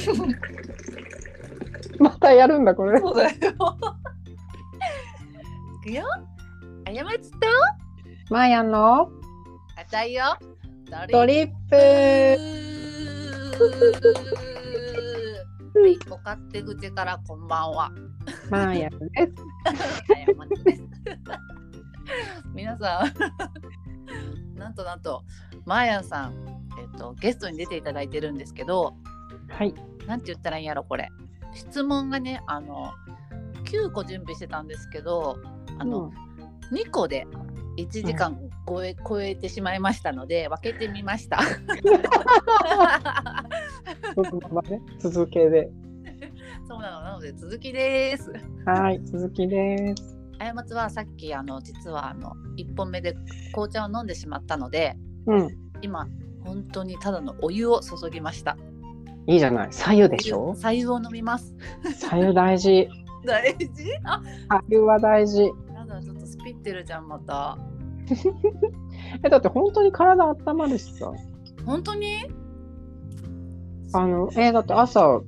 またやるんだこれ。そうだよ。いくよ。あやまつと、マーヤンの？あたいよ。ドリップ。はい、お勝手口からこんばんは。マーヤンです。あやまつです。皆さん、なんとなんと、まーやんさん、えっと、ゲストに出ていただいてるんですけど、はい。なんて言ったらいいんやろ、これ。質問がね、あの、9個準備してたんですけど、あの、うん2個で1時間超え,、超えてしまいましたので分けてみました。ね続けで。そうなのなので続きです。はい続きです。あやまつはさっきあの実はあの1本目で紅茶を飲んでしまったのでうん。今本当にただのお湯を注ぎました。いいじゃない。左右でしょ？左右を飲みます。左右大事。大事？あ左右は大事。やだちょっとスピってるじゃんまた。えだって本当に体温まるしさ。本当に？あのえだって朝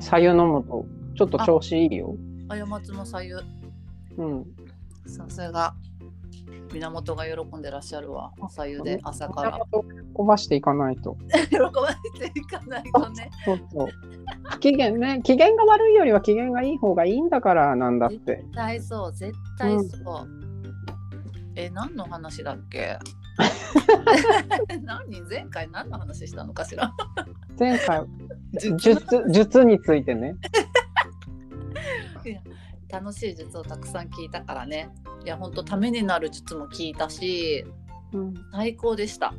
左右飲むとちょっと調子いいよ。あやまつも左右うん。さすが源が喜んでらっしゃるわ左右で朝から。飛ばしていかないと。喜ばれていかないとね。そうそう。機嫌ね、機嫌が悪いよりは機嫌がいい方がいいんだからなんだって。絶対そう、絶対そう。え、何の話だっけ？何？前回何の話したのかしら？前回、術術、術についてね。楽しい術をたくさん聞いたからね。いや、本当ためになる術も聞いたし、うん、最高でした。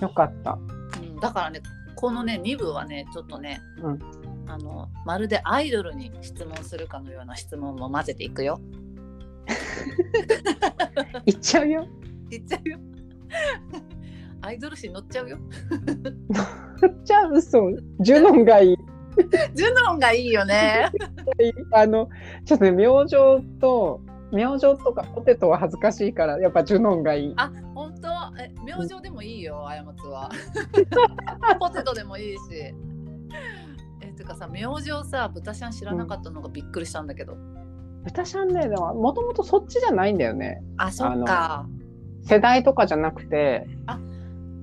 よかった。うん、だからね、このね、2部はね、ちょっとね、うんあのまるでアイドルに質問するかのような質問も混ぜていくよ。行っちゃうよ。いっちゃうよ。アイドル誌乗っちゃうよ。行っちゃう、嘘。ジュノンがいい。ジュノンがいいよね。あの、ちょっとね、明星と、明星とかポテトは恥ずかしいから、やっぱジュノンがいい。あ、本当？え、明星でもいいよ、過ちは。ポテトでもいいし。え、てかさ、明星さ、豚ちゃん知らなかったのがびっくりしたんだけど。豚ちゃんね、でも、もともとそっちじゃないんだよね。あ、そっか。世代とかじゃなくて、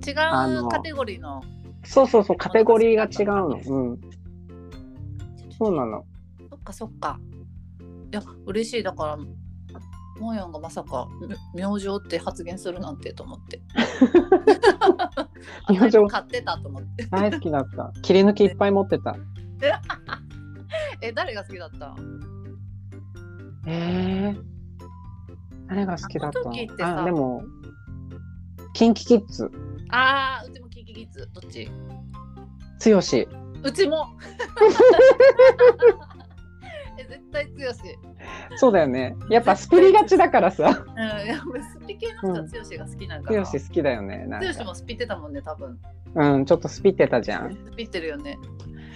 違あのうカテゴリーの。そうそうそう、カテゴリーが違うの。うん。そうなの。そっかそっか。いや、嬉しい。だから、モーヤンがまさか、み明星って発言するなんてと思って。明星あ買ってたと思って。大好きだった。切り抜きいっぱい持ってた。え、誰が好きだった？えー、誰が好きだった？あでも、キンキキッズ、あー、うちもキキキッズ。どっち？つよし。うちも。え絶対強し。そうだよね。やっぱスピリがちだからさ。うん、いやスピ系の人は強しが好きなんかな。つよし好きだよね。なんか強しもスピってたもんね、多分。うん、ちょっとスピってたじゃん。スピってるよね。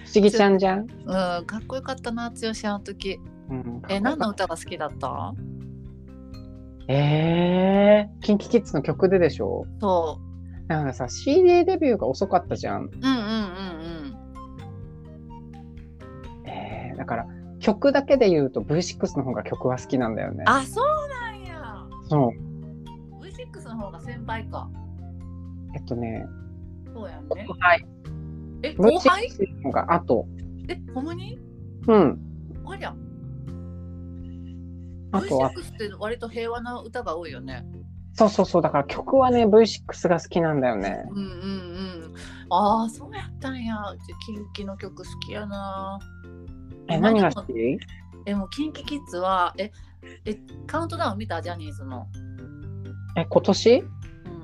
不思議ちゃんじゃん。うん、かっこよかったな、強しあの時。うん、え、何の歌が好きだった？えー、キンキキッズの曲ででしょ？そなんかさ、CD デビューが遅かったじゃん。う。うんうんうんだから、曲だけで言うと V6 の方が曲は好きなんだよねうん。。あ、そうなんや。そう。V6 の方が先輩か。えっとね、そうやんね。はい。え、後輩？V6 の方が後。え、ほんまに？うん。ありゃ。あとは、V6 って割と平和な歌が多いよね。そうそうそう、だから曲はね、V6 が好きなんだよね。うんうんうん。ああ、そうやったんや。うちキンキの曲好きやな。え、何が好きえ、もうキンキキッズは、え、え、カウントダウン見た？ジャニーズの。え、今年？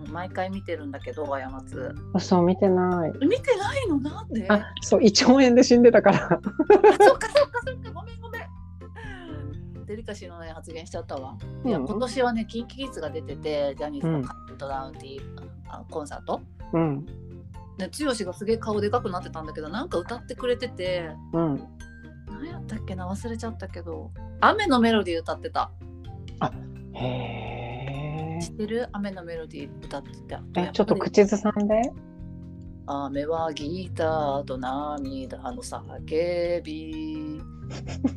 うん、毎回見てるんだけど、過つ。嘘、見てない。見てないの？なんで？あ、あ、そう、胃腸炎で死んでたから。そっかそっかそっか、ごめんごめん。デリカシーのない発言しちゃったわ。いや、うん今年はね、キンキキッズが出てて、ジャニーズのカウントダウンっていう、あコンサート。うん。ね、剛がすげえ顔でかくなってたんだけど、なんか歌ってくれてて、うん。何やったっけな忘れちゃったけど雨のメロディー歌ってたへえ知。ってる？雨のメロディー歌ってたえ、ちょっと口ずさんで。雨はギターと涙の叫び。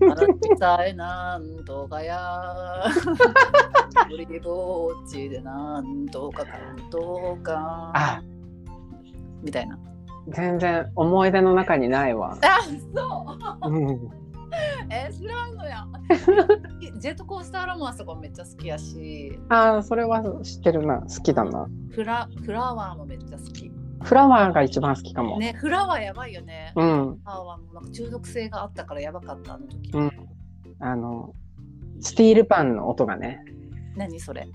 あなたさえなんとかや。一人ぼっちでなんとかかんとか。あみたいな。全然思い出の中にないわ。あそううん、え知らんのや。ジェットコースターラモンあそこめっちゃ好きやし、ああ、それは知ってるな。好きだな。フラフラワーもめっちゃ好き。フラワーが一番好きかも。ね、フラワーやばいよね。うん。フラワーもなんか中毒性があったからやばかったあの時。うんあの、スティールパンの音がね、何それ？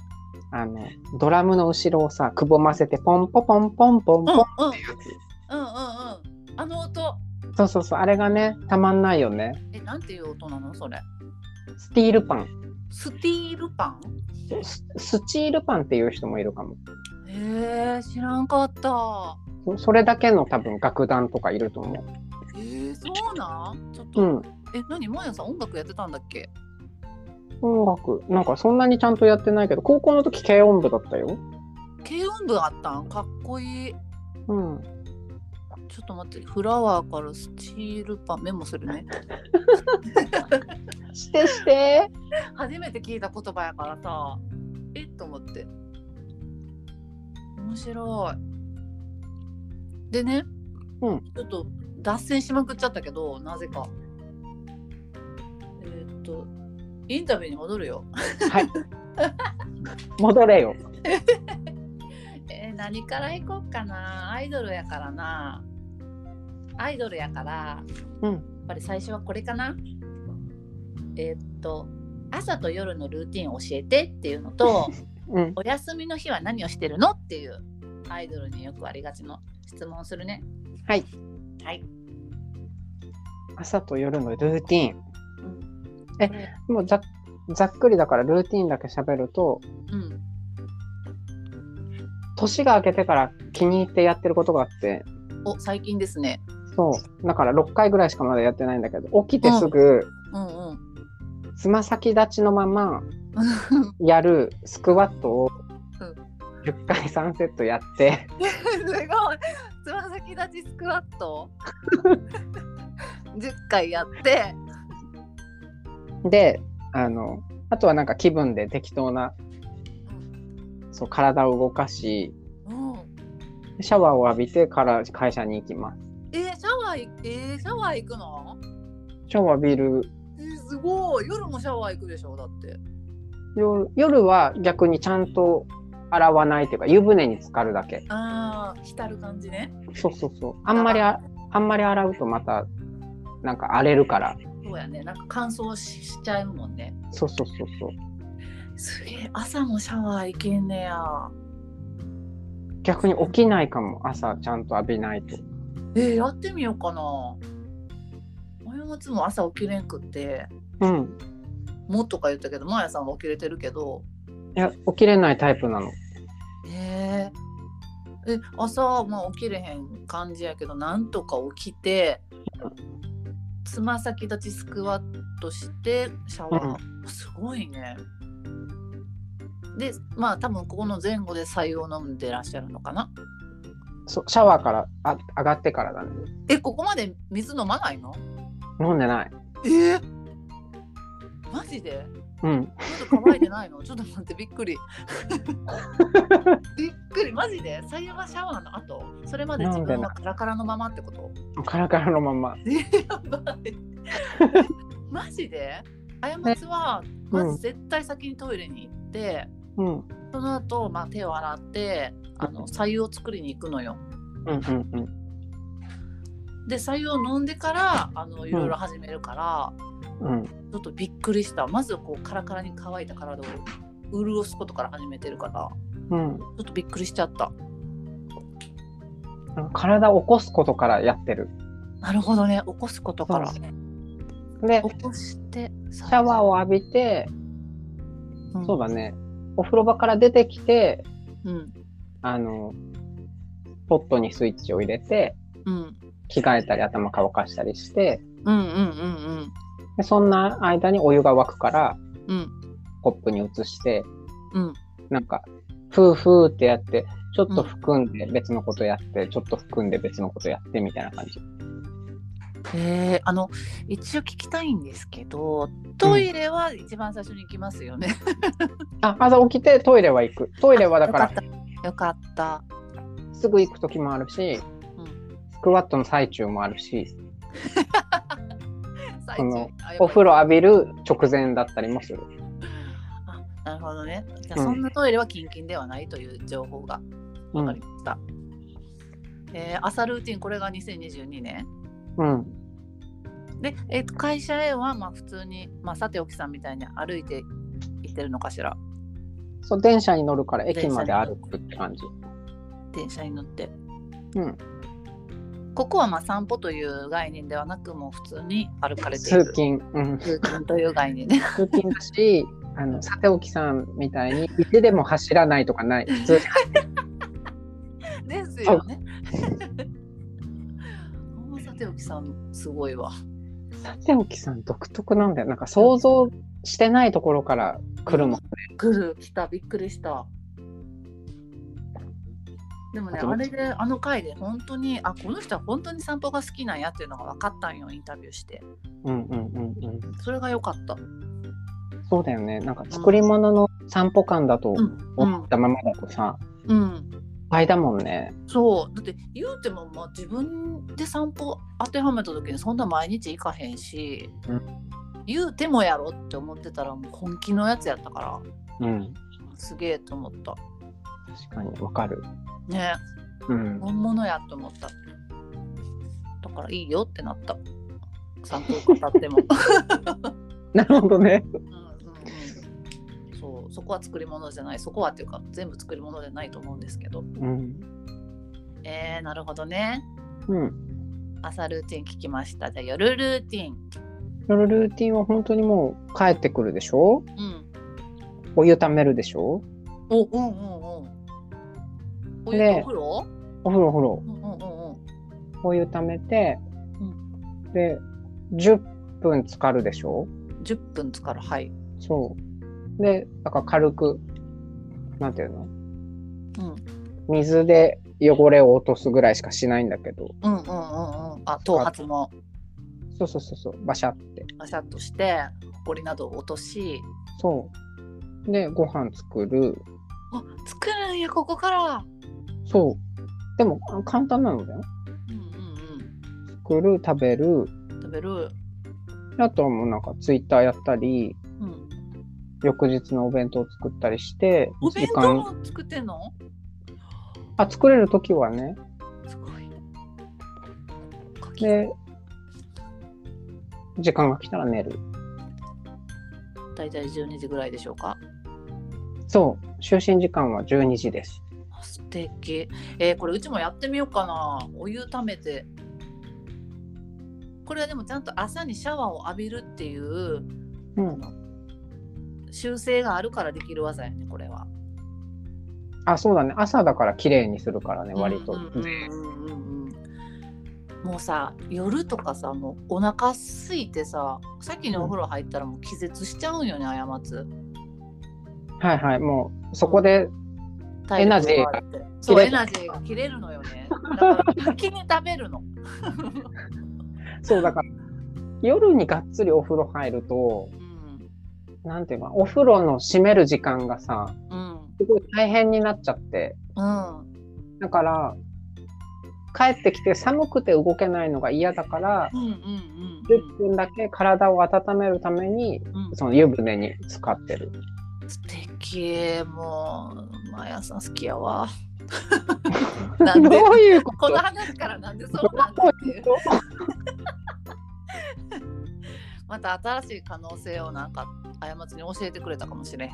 あの、ドラムの後ろをさ、くぼませて、ポンポポンポンポンポンうんうんっていうやうんうんうん。あの音。つ。そうそうそう、あれがね、たまんないよね。え、なんていう音なのそれ。スティールパン。スティールパン？ススチールパンっていう人もいるかも。へえ、知らんかった。そそれだけの多分楽団とかいると思う。えー、そうなん？ちょっと、うん。え、何もやさん音楽やってたんだっけ？音楽、なんかそんなにちゃんとやってないけど、高校の時軽音部だったよ。軽音部あったん？かっこいい。うん。ちょっと待って、フラワーからスチールパンメモするね。してして。初めて聞いた言葉やからさ、えっと思って。面白い。でね、うんちょっと脱線しまくっちゃったけど、なぜか。えーっと、インタビューに戻るよ。はい。戻れよ。えー何から行こうかな。アイドルやからな。アイドルやから、うんやっぱり最初はこれかな。えーっと、朝と夜のルーティン教えてっていうのと、うん。お休みの日は何をしてるのっていうアイドルによくありがちの質問をするね。はい。はい。朝と夜のルーティン。えこれもうざざっくりだからルーティンだけ喋ると、うん。年が明けてから気に入ってやってることがあって、お、最近ですね。そう。だから6回ぐらいしかまだやってないんだけど、起きてすぐ。つま先立ちのままやるスクワットをうん10回3セットやって、すごい。つま先立ちスクワット？10回やって、で、あの、あとはなんか気分で適当な、そう、体を動かし、うん、シャワーを浴びてから会社に行きます。ワーいえー、シャワー行くの？シャワー浴びるえー、すごい。夜もシャワー行くでしょだって。夜夜は逆にちゃんと洗わないというか湯船に浸かるだけ。ああ浸る感じね。そうそうそう。あんまりああんまり洗うとまたなんか荒れるから。そうやね。なんか乾燥ししちゃうもんね。そうそうそうそう。すげえ。朝もシャワー行けんねや。逆に起きないかも。朝ちゃんと浴びないとえー、やってみようかな。親松も朝起きれんくって。うん。もっとか言ったけどマヤさんは起きれてるけど。いや起きれないタイプなの。えー、え朝、まあ、起きれへん感じやけどなんとか起きてつま先立ちスクワットしてシャワー、すごいね。でまあ多分ここの前後で白湯を飲んでらっしゃるのかなそうシャワーからあ上がってからだね。えここまで水飲まないの？飲んでない。え？ー、マジで？うん。喉乾いてないの？ちょっと待ってびっくり。びっくり。マジで？左右はシャワーの後？それまで自分はカラカラのままってこと？カラカラのまま。やばい。マジで？過ちはまず絶対先にトイレに行って、うん。その後、まあ手を洗ってあの左右を作りに行くのよ。うんうんうん。で左右を飲んでからあのいろいろ始めるから、うん。ちょっとびっくりした。まずこうカラカラに乾いた体を潤すことから始めてるからうん。ちょっとびっくりしちゃった。体を起こすことからやってる。なるほどね。起こすことから。で起こしてシシャワーを浴びてうん。そうだね。お風呂場から出てきてうんあのポットにスイッチを入れてうん着替えたり頭乾かしたりしてうんうんうんでそんな間にお湯が沸くからうんうんコップに移してうんなんかフーフーってやってちょっと含んで別のことやって、ちょっと含んで別のことやってみたいな感じ。えー、あの一応聞きたいんですけどトイレは一番最初に行きますよね。あ、朝起きてトイレは行く。トイレはだから。よかった。すぐ行く時もあるし、うんスクワットの最中もあるし、最そのあお風呂浴びる直前だったりもする。あなるほどね。じゃそんなトイレはキンキンではないという情報が分かりました。えー朝ルーティンこれが2022年。うん。で、えーと会社へはまあ普通に、まあ、さておきさんみたいに歩いて行ってるのかしら。そう、電車に乗るから駅まで歩くって感じ。電車に乗って。うん。ここはまあ散歩という概念ではなくもう普通に歩かれている通勤。うん。通勤という概念ね。通勤だし、あの、さておきさんみたいに、家でも走らないとかない。普通に ですよね。さておきさんすごいわ。さておきさん独特なんだよ。なんか想像してないところから来るもん。来る来たびっくりした。でもねあれであの回で本当にあこの人は本当に散歩が好きなんやっていうのが分かったんよインタビューしてうんうんうんうん。それが良かった。そうだよね。なんか作り物の散歩感だとうん思ったままだとさ、うん、倍だもんね。そうだって言うても、まあ、自分で散歩当てはめた時にそんな毎日行かへんし、うん言うてもやろって思ってたらもう本気のやつやったからうん。すげえと思った確かにわかる。ねうん。本物やと思っただからいいよってなった散歩語っても なるほどね。うんうんうんそうそこは作り物じゃないそこはっていうか全部作り物じゃないと思うんですけどうん。えー、なるほどねうん。朝ルーティン聞きましたじゃあ夜ルーティン夜ルーティンは本当にもう帰ってくるでしょ？うん。お湯ためるでしょ？おうんうんうん。お湯お風呂？お風呂お風呂。うんうんうん。うんお湯ためて、うで、10分浸かるでしょ？10分つからはい。そう。で、だから軽く、なんていうの？うん。水で汚れを落とすぐらいしかしないんだけど、うんうんうんうん。あ頭髪もそうそうそうそう、バシャって。バシャッとしてほこりなどを落としそう。で、ご飯作る。あ作るんやここからそう。でも、あ簡単なのだよ。うんうん作る、食べる。うん食べるあとはもうなんかツイッターやったり、うん翌日のお弁当作ったりして、お弁当も作ってんの？あ、作れるときはね。すごいで、時間が来たら寝る。大体12時ぐらいでしょうか？そう。就寝時間は12時です。あ素敵えーこれうちもやってみようかなお湯ためてこれはでもちゃんと朝にシャワーを浴びるっていううん。習性があるからできる技やねこれはあ、そうだね。朝だから綺麗にするからね、割と。うんうんうんうんうんもうさ夜とかさもうお腹空いてさ先にお風呂入ったらもう気絶しちゃうんよね過つはいはい。もう、そこで、エナジーがそうエナジーが切れるのよね。だから先に食べるの。そうだから、夜にがっつりお風呂入ると、うん。なんていうか、お風呂の閉める時間がさ、うん。すごい大変になっちゃって、うん。だから、帰ってきて寒くて動けないのが嫌だから、うんうんうん10分だけ体を温めるために、うん。その湯船に使ってる。素敵。もう毎朝好きやわ。なんどでういうこことの話からなんでそうなんだっていう。また新しい可能性をなんか過ちに教えてくれたかもしれへん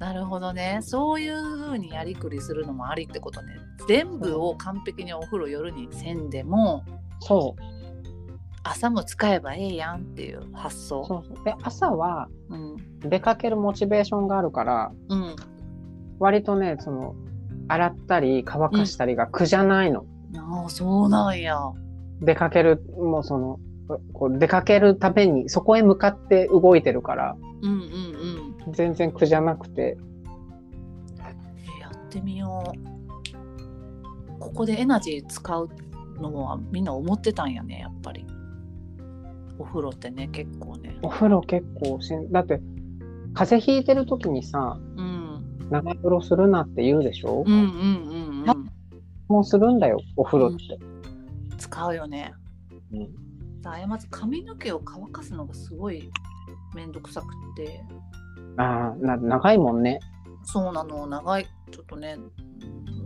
なるほどね。そういう風にやりくりするのもありってことね。全部を完璧にお風呂夜にせんでもそう。朝も使えばええやんっていう発想。そう。そう。で、朝はうん。出かけるモチベーションがあるから、うん。割とね、その、洗ったり乾かしたりが苦じゃないの。ああそうなんや。出かける、もうその、こう出かけるためにそこへ向かって動いてるから、うんうんうん全然苦じゃなくて、ってみよう。ここでエナジー使うのはみんな思ってたんやねやっぱり。お風呂ってね結構ね。お風呂結構しんだって風邪ひいてる時にさうん。長風呂するなって言うでしょ、うんうんうんうん。もうするんだよお風呂って、使うよね。うん。さあまず髪の毛を乾かすのがすごいめんどくさくってああな長いもんね。そうなの。長い。ちょっとね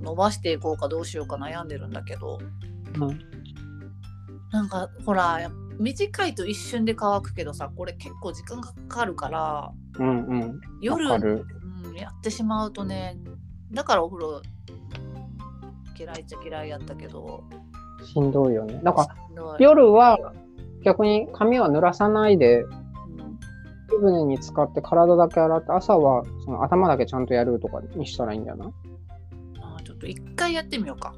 伸ばしていこうかどうしようか悩んでるんだけど。うん。なんかほら短いと一瞬で乾くけどさこれ結構時間がかかるからうんうん。夜うん、やってしまうとねだからお風呂嫌いっちゃ嫌いやったけど。しんどいよね。だから夜は逆に髪は濡らさないでうん湯船に浸かって体だけ洗って朝はその頭だけちゃんとやるとかにしたらいいんじゃない？あーちょっと一回やってみようか。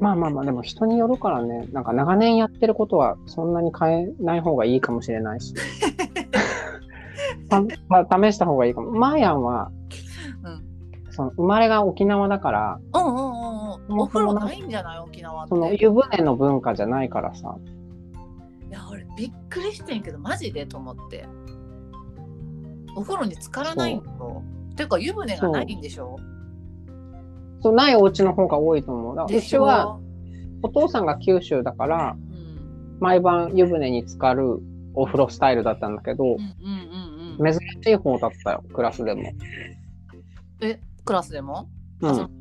まあまあまあでも人によるからね。なんか長年やってることはそんなに変えない方がいいかもしれないし。試した方がいいかも。マーヤンはうん。その生まれが沖縄だからうんうんうんうん。お風呂ないんじゃない？沖縄って。その湯船の文化じゃないからさ。いや俺びっくりしてんけどマジで？と思ってお風呂に浸からないんだよていうか湯船がないんでしょ？そう。ないお家の方が多いと思う。だからうはお父さんが九州だからうん。毎晩湯船に浸かるお風呂スタイルだったんだけどうんうん珍しい方だったよクラスでも、えクラスでも、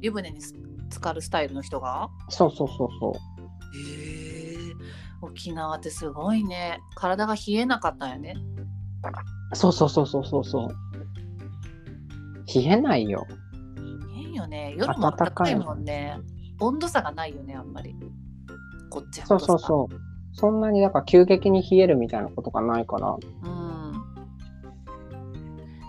湯船にす浸かるスタイルの人が？そうそうそうそう。へえ。沖縄ってすごいね。体が冷えなかったんやねそうそうそうそうそう。そう冷えないよ。変よね。夜も暖かいもんね。温度差がないよねあんまり。こっちは。そうそうそう。そんなにだから急激に冷えるみたいなことがないから。ううん。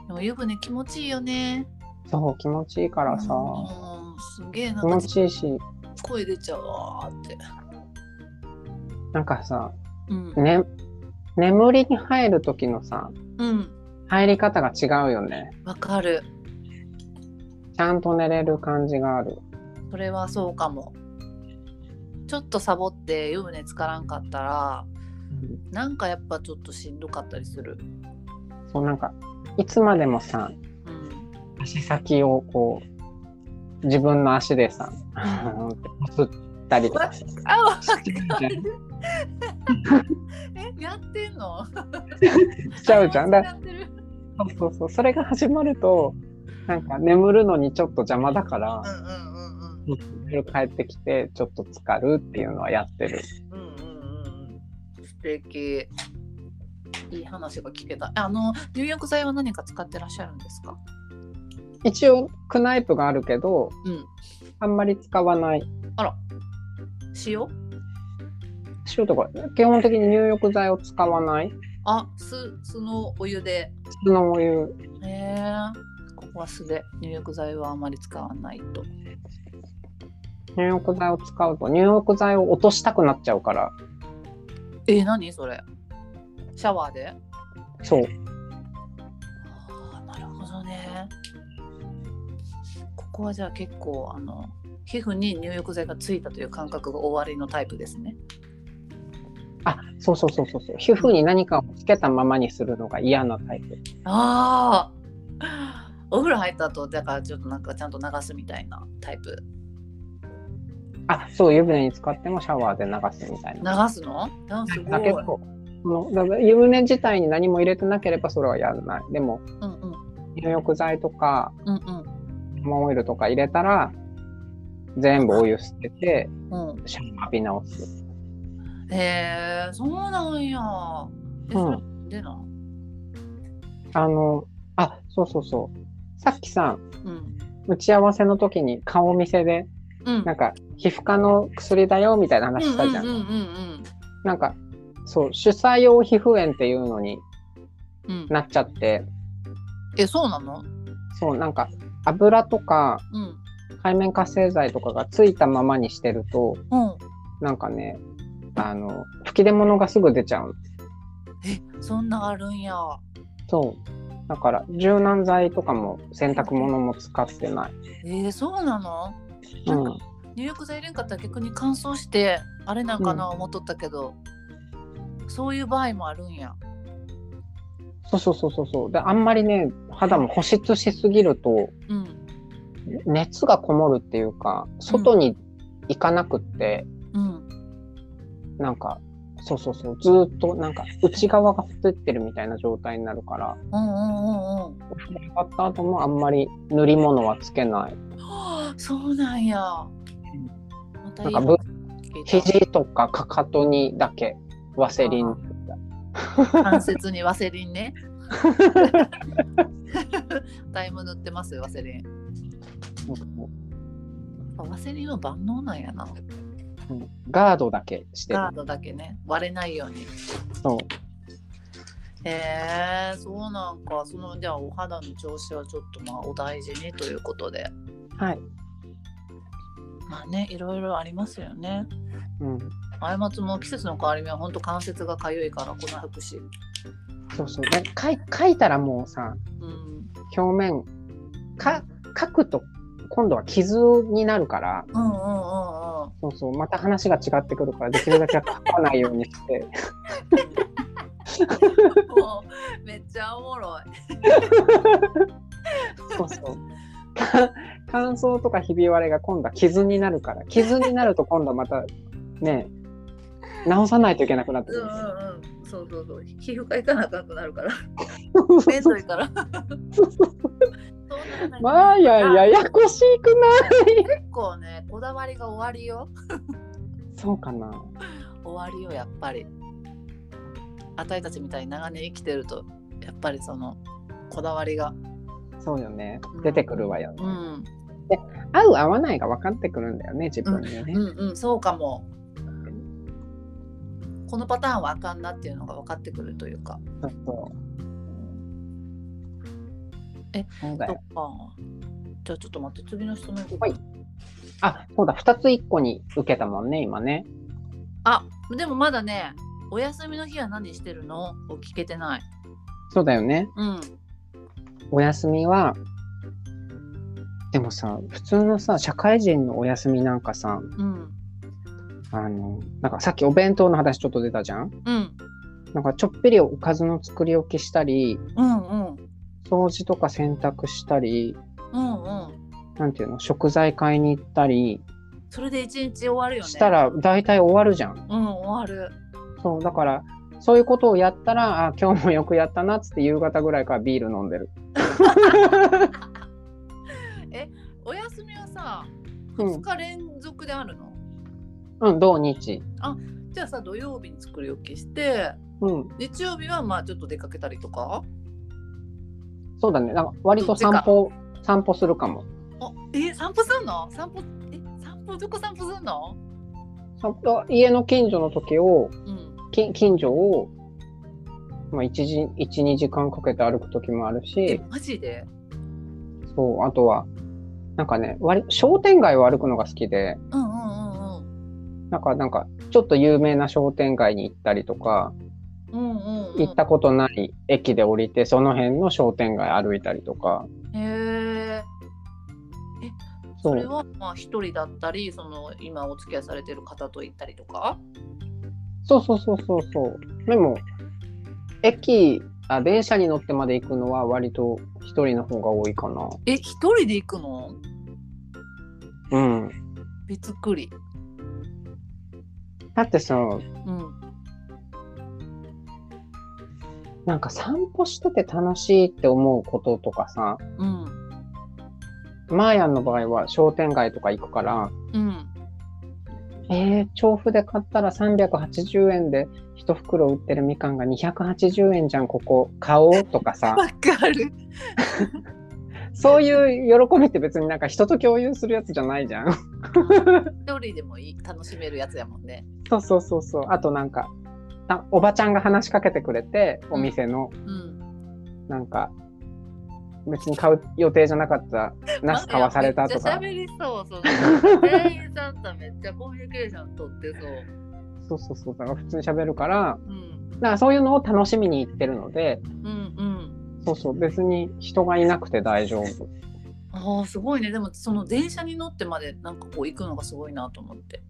でも湯船気持ちいいよね。そう気持ちいいからさ。うんすげえな気んか持ちいいし。声出ちゃうわーって。なんかさ、うん。ね、眠りに入る時のさうん。入り方が違うよね。わかる。ちゃんと寝れる感じがある。それはそうかも。ちょっとサボって湯船浸からんかったらなんかやっぱちょっとしんどかったりする。そうなんかいつまでもさうん。足先をこう自分の足でさ こすったりとかし えやってんの？しちゃうじゃん。だそうそうそう。それが始まるとなんか眠るのにちょっと邪魔だからうんうんうんうん。夜帰ってきてちょっと浸かるっていうのはやってる。うんうんうんうん。素敵。いい話が聞けた。あの入浴剤は何か使ってらっしゃるんですか？一応クナイプがあるけどうん。あんまり使わない。塩？塩とか基本的に入浴剤を使わない。あ酢酢のお湯で。普通のお湯。へえ。ここは酢で入浴剤はあまり使わないと。入浴剤を使うと入浴剤を落としたくなっちゃうから。えー、何？それ。シャワーで？そう。あーなるほどね。ここはじゃあ結構あの皮膚に入浴剤がついたという感覚が終わりのタイプですねあそうそうそうそうそう。皮膚に何かをつけたままにするのが嫌なタイプ。ああお風呂入った後だからちょっとなんかちゃんと流すみたいなタイプ。あそう湯船に使ってもシャワーで流すみたいな。流すの？あすごい。だけどそのだから湯船自体に何も入れてなければそれはやらない。でもうんうん。入浴剤とかうんレモンオイルとか入れたら全部お湯捨ててうんうん。シャワー浴び直すへえそうなんや。えうん。でなあのあそうそうそう。さっきさうん。打ち合わせの時に顔見せでうん。なんか皮膚科の薬だよみたいな話したじゃん,、うんうんうんなんかそう主査用皮膚炎っていうのにうんうん。なっちゃって。えそうなの？そうなんか油とかうん。海面活性剤とかがついたままにしてるとうん。なんかねあの吹き出物がすぐ出ちゃうのえそんなあるんやそうだから柔軟剤とかも洗濯物も使ってない。えー、そうなの？うん、入浴剤入れんかったら逆に乾燥してあれなんかな思っとったけど、そういう場合もあるんや。そうそうそうそうそう。で、あんまりね、肌も保湿しすぎると、うん熱がこもるっていうか、外に行かなくって、うんなんか、そうそうそう、ずーっとなんか内側がふってるみたいな状態になるから、うんうんうんうん。お風呂上がった後もあんまり塗り物はつけない。はあそうなんや。なんかぶ肘とかかかとにだけワセリン。関節にワセリンね。タイム塗ってますよワセリン。あワセリンは万能なんやな。うんガードだけしてるガー。ドだけね割れないように。そう。へえそうなんかそのじゃあお肌の調子はちょっとまあお大事にということではい。まあねいろいろありますよね。うん。過ちも季節の変わり目は本当関節がかゆいからこのくし。そうそう。で書い書いたらもうさ、うん表面、か書くと今度は傷になるから、うんうんうんうん。そうそう、また話が違ってくるから、できるだけ書かないようにして。もうめっちゃおもろい。そうそう。か乾燥とかひび割れが今度は傷になるから、傷になると今度はまたね、直さないといけなくなってくるうんうんうん。そうそうそう。皮膚科行かなあかんくなるから。そうめんどいから。まあやややこしくない？結構ね、こだわりが終わりよ。そうかな。終わりよ、やっぱり。あたいたちみたいに長年生きてると、やっぱりそのこだわりが。そうよね。出てくるわよね。うん。合う合わないが分かってくるんだよね、自分にね。うんうん、そうかも。このパターンはあかんなっていうのが分かってくるというか。そうそう。え、そっか。じゃあちょっと待って、次の質問はいあ、そうだ、2つ1個に受けたもんね、今ね。あ、でもまだね、お休みの日は何してるの？を聞けてない。そうだよね。うん。お休みは、でもさ、普通のさ、社会人のお休みなんかさ、うん。あの、なんかさっきお弁当の話ちょっと出たじゃん？うん。なんかちょっぴりおかずの作り置きしたり、うんうん。掃除とか洗濯したり、うんうん。なんていうの、食材買いに行ったりそれで一日終わるよね。したら大体終わるじゃん。うん、終わる。そう、だから、そういうことをやったら、あ、今日もよくやったなっつって夕方ぐらいからビール飲んでる。お休みはさ、うん2日連続であるの、うん、土日。じゃあさ、土曜日に作り置きして、うん、日曜日はまあちょっと出かけたりとか？そうだね。なんか割と散歩、散歩するかも。あえ、散歩すんの？散歩、え、散歩、どこ散歩すんの？散歩家の近所の時を、うん。き近所を、まあ、1時、1、2時間かけて歩く時もあるえし、、マジで？そう、あとは、なんかね、割商店街を歩くのが好きで、うんうんうんうん。なんか、なんか、ちょっと有名な商店街に行ったりとか。行ったことない駅で降りて、その辺の商店街歩いたりとか、へえ。それはまあ一人だったり、その今お付き合いされてる方と行ったりとか？そうそうそうそうそう。でも、駅、あ、電車に乗ってまで行くのは割と一人の方が多いかな。え、一人で行くの？うん。びっくり。だってさ、うん。なんか散歩してて楽しいって思うこととかさ、うん。マーヤンの場合は商店街とか行くから、うん。えー、調布で買ったら380円で一袋売ってるみかんが280円じゃん、ここ買おうとかさ、わかる。そういう喜びって別になんか人と共有するやつじゃないじゃん。一人でもいい楽しめるやつやもんね。そうそうそうそう。あとなんか、あおばちゃんが話しかけてくれて、お店の、うん。なんか、別に買う予定じゃなかった、ナス買わされたとか。めっちゃ喋りそう。その 店員さんとめっちゃコミュニケーション取ってそう。そうそうそう。だから普通に喋るから、うん。だからそういうのを楽しみに行ってるので、うんうん。そうそう、別に人がいなくて大丈夫。ああすごいねでもその電車に乗ってまでなんかこう行くのがすごいなと思って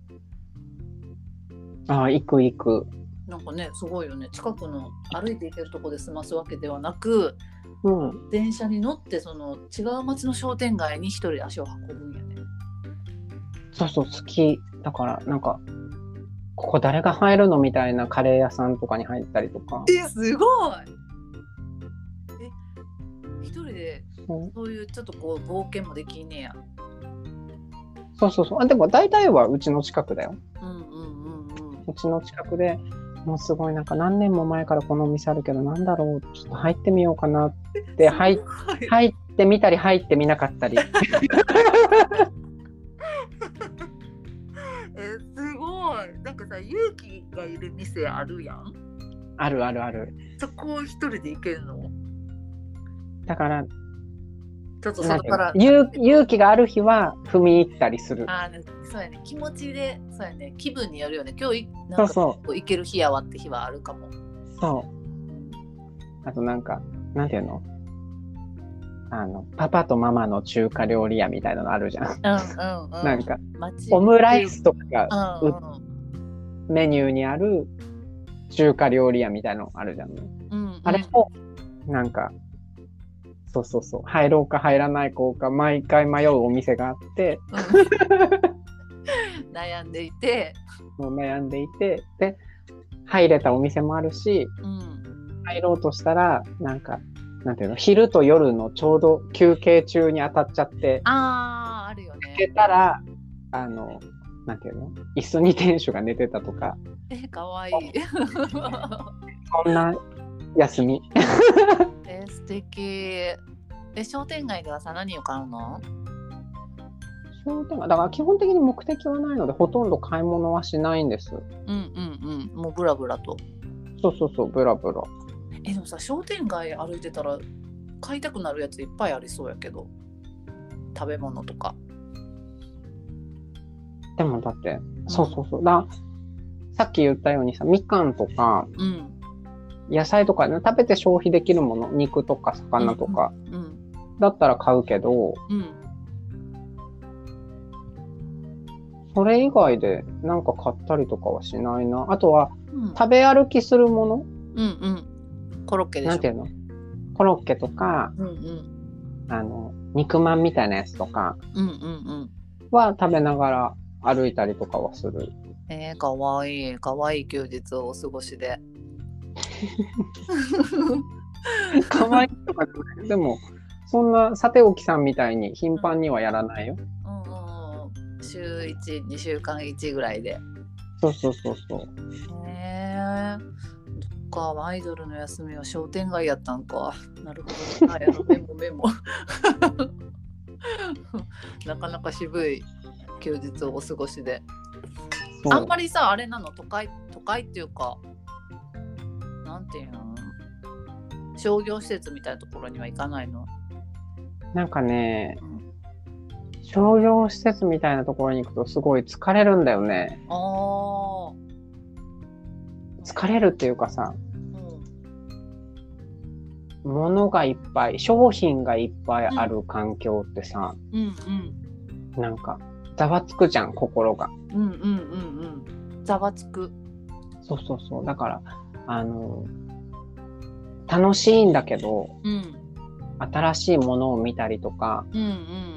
ああ、行く行く。なんかねすごいよね近くの歩いて行けるとこで済ますわけではなくうん。電車に乗ってその違う町の商店街に一人で足を運ぶんやねそうそう、好き。だから、なんか、ここ誰が入るのみたいなカレー屋さんとかに入ったりとか。えすごいえ一人でそうそういうちょっとこう冒険もできんねやそうそうそう。あ、でも大体はうちの近くだよ。うんうんうんうんうちの近くでもうすごいなんか何年も前からこのお店あるけどなんだろうちょっと入ってみようかなって入 入ってみたり入ってみなかったり。えすごい。なんかさ勇気がいる店あるやん？あるあるある。そこを一人で行けるの？だからちょっとなんていうの？外から。勇勇気がある日は踏み入ったりする。あーねそうやね。気持ちでそうやね。気分によるよね。今日いなんかそうそこう行ける日やわって日はあるかも。そう。あとなんかなんていうの？あのパパとママの中華料理屋みたいなのあるじゃん、うんうんうん。なんか街オムライスとかがうんうん。メニューにある中華料理屋みたいなのあるじゃん、うんあれもなんかそうそうそう。入ろうか入らないかか毎回迷うお店があって。うん 悩んでいて、もう悩んでいて。で入れたお店もあるしうん、入ろうとしたらなんかなんていうの昼と夜のちょうど休憩中に当たっちゃってあーあるよ開けねたらあのなんていうの椅子に店主が寝てたとか。えかわいい。そんな休み。え素敵。え商店街ではさ何を買うの？商店街だから基本的に目的はないのでほとんど買い物はしないんです。うんうんうん。もうブラブラと。そうそうそうブラブラ。えでもさ商店街歩いてたら買いたくなるやついっぱいありそうやけど。食べ物とか。でもだってそうそうそう。ださっき言ったようにさみかんとかうん。野菜とか、ね、食べて消費できるもの肉とか魚とか。うん。だったら買うけど、うんそれ以外でなんか買ったりとかはしないな。あとはうん。食べ歩きするもの？うんうん。コロッケでなんていうの？コロッケとかうんうん。あの肉まんみたいなやつとか。は食べながら歩いたりとかはする。えー、かわいい。かわいい休日をお過ごしで。かわいいとかじゃない。でもそんなさておきさんみたいに頻繁にはやらないよ週12週間1ぐらいで。そうそうそうそう。へえ。そっかアイドルの休みは商店街やったんか。なるほど。なやろメモメモ。なかなか渋い休日をお過ごしで。あんまりさあれなの？都会都会っていうかなんていうの？商業施設みたいなところには行かないの？なんかねうん商業施設みたいなところに行くとすごい疲れるんだよね。ああ疲れるっていうかさうん。物がいっぱい商品がいっぱいある環境ってさ、うんうん。なんかざわつくじゃん心が。うんうんうんうん。ざわつく。そうそうそう。だからあの楽しいんだけどうん。新しいものを見たりとかうんうん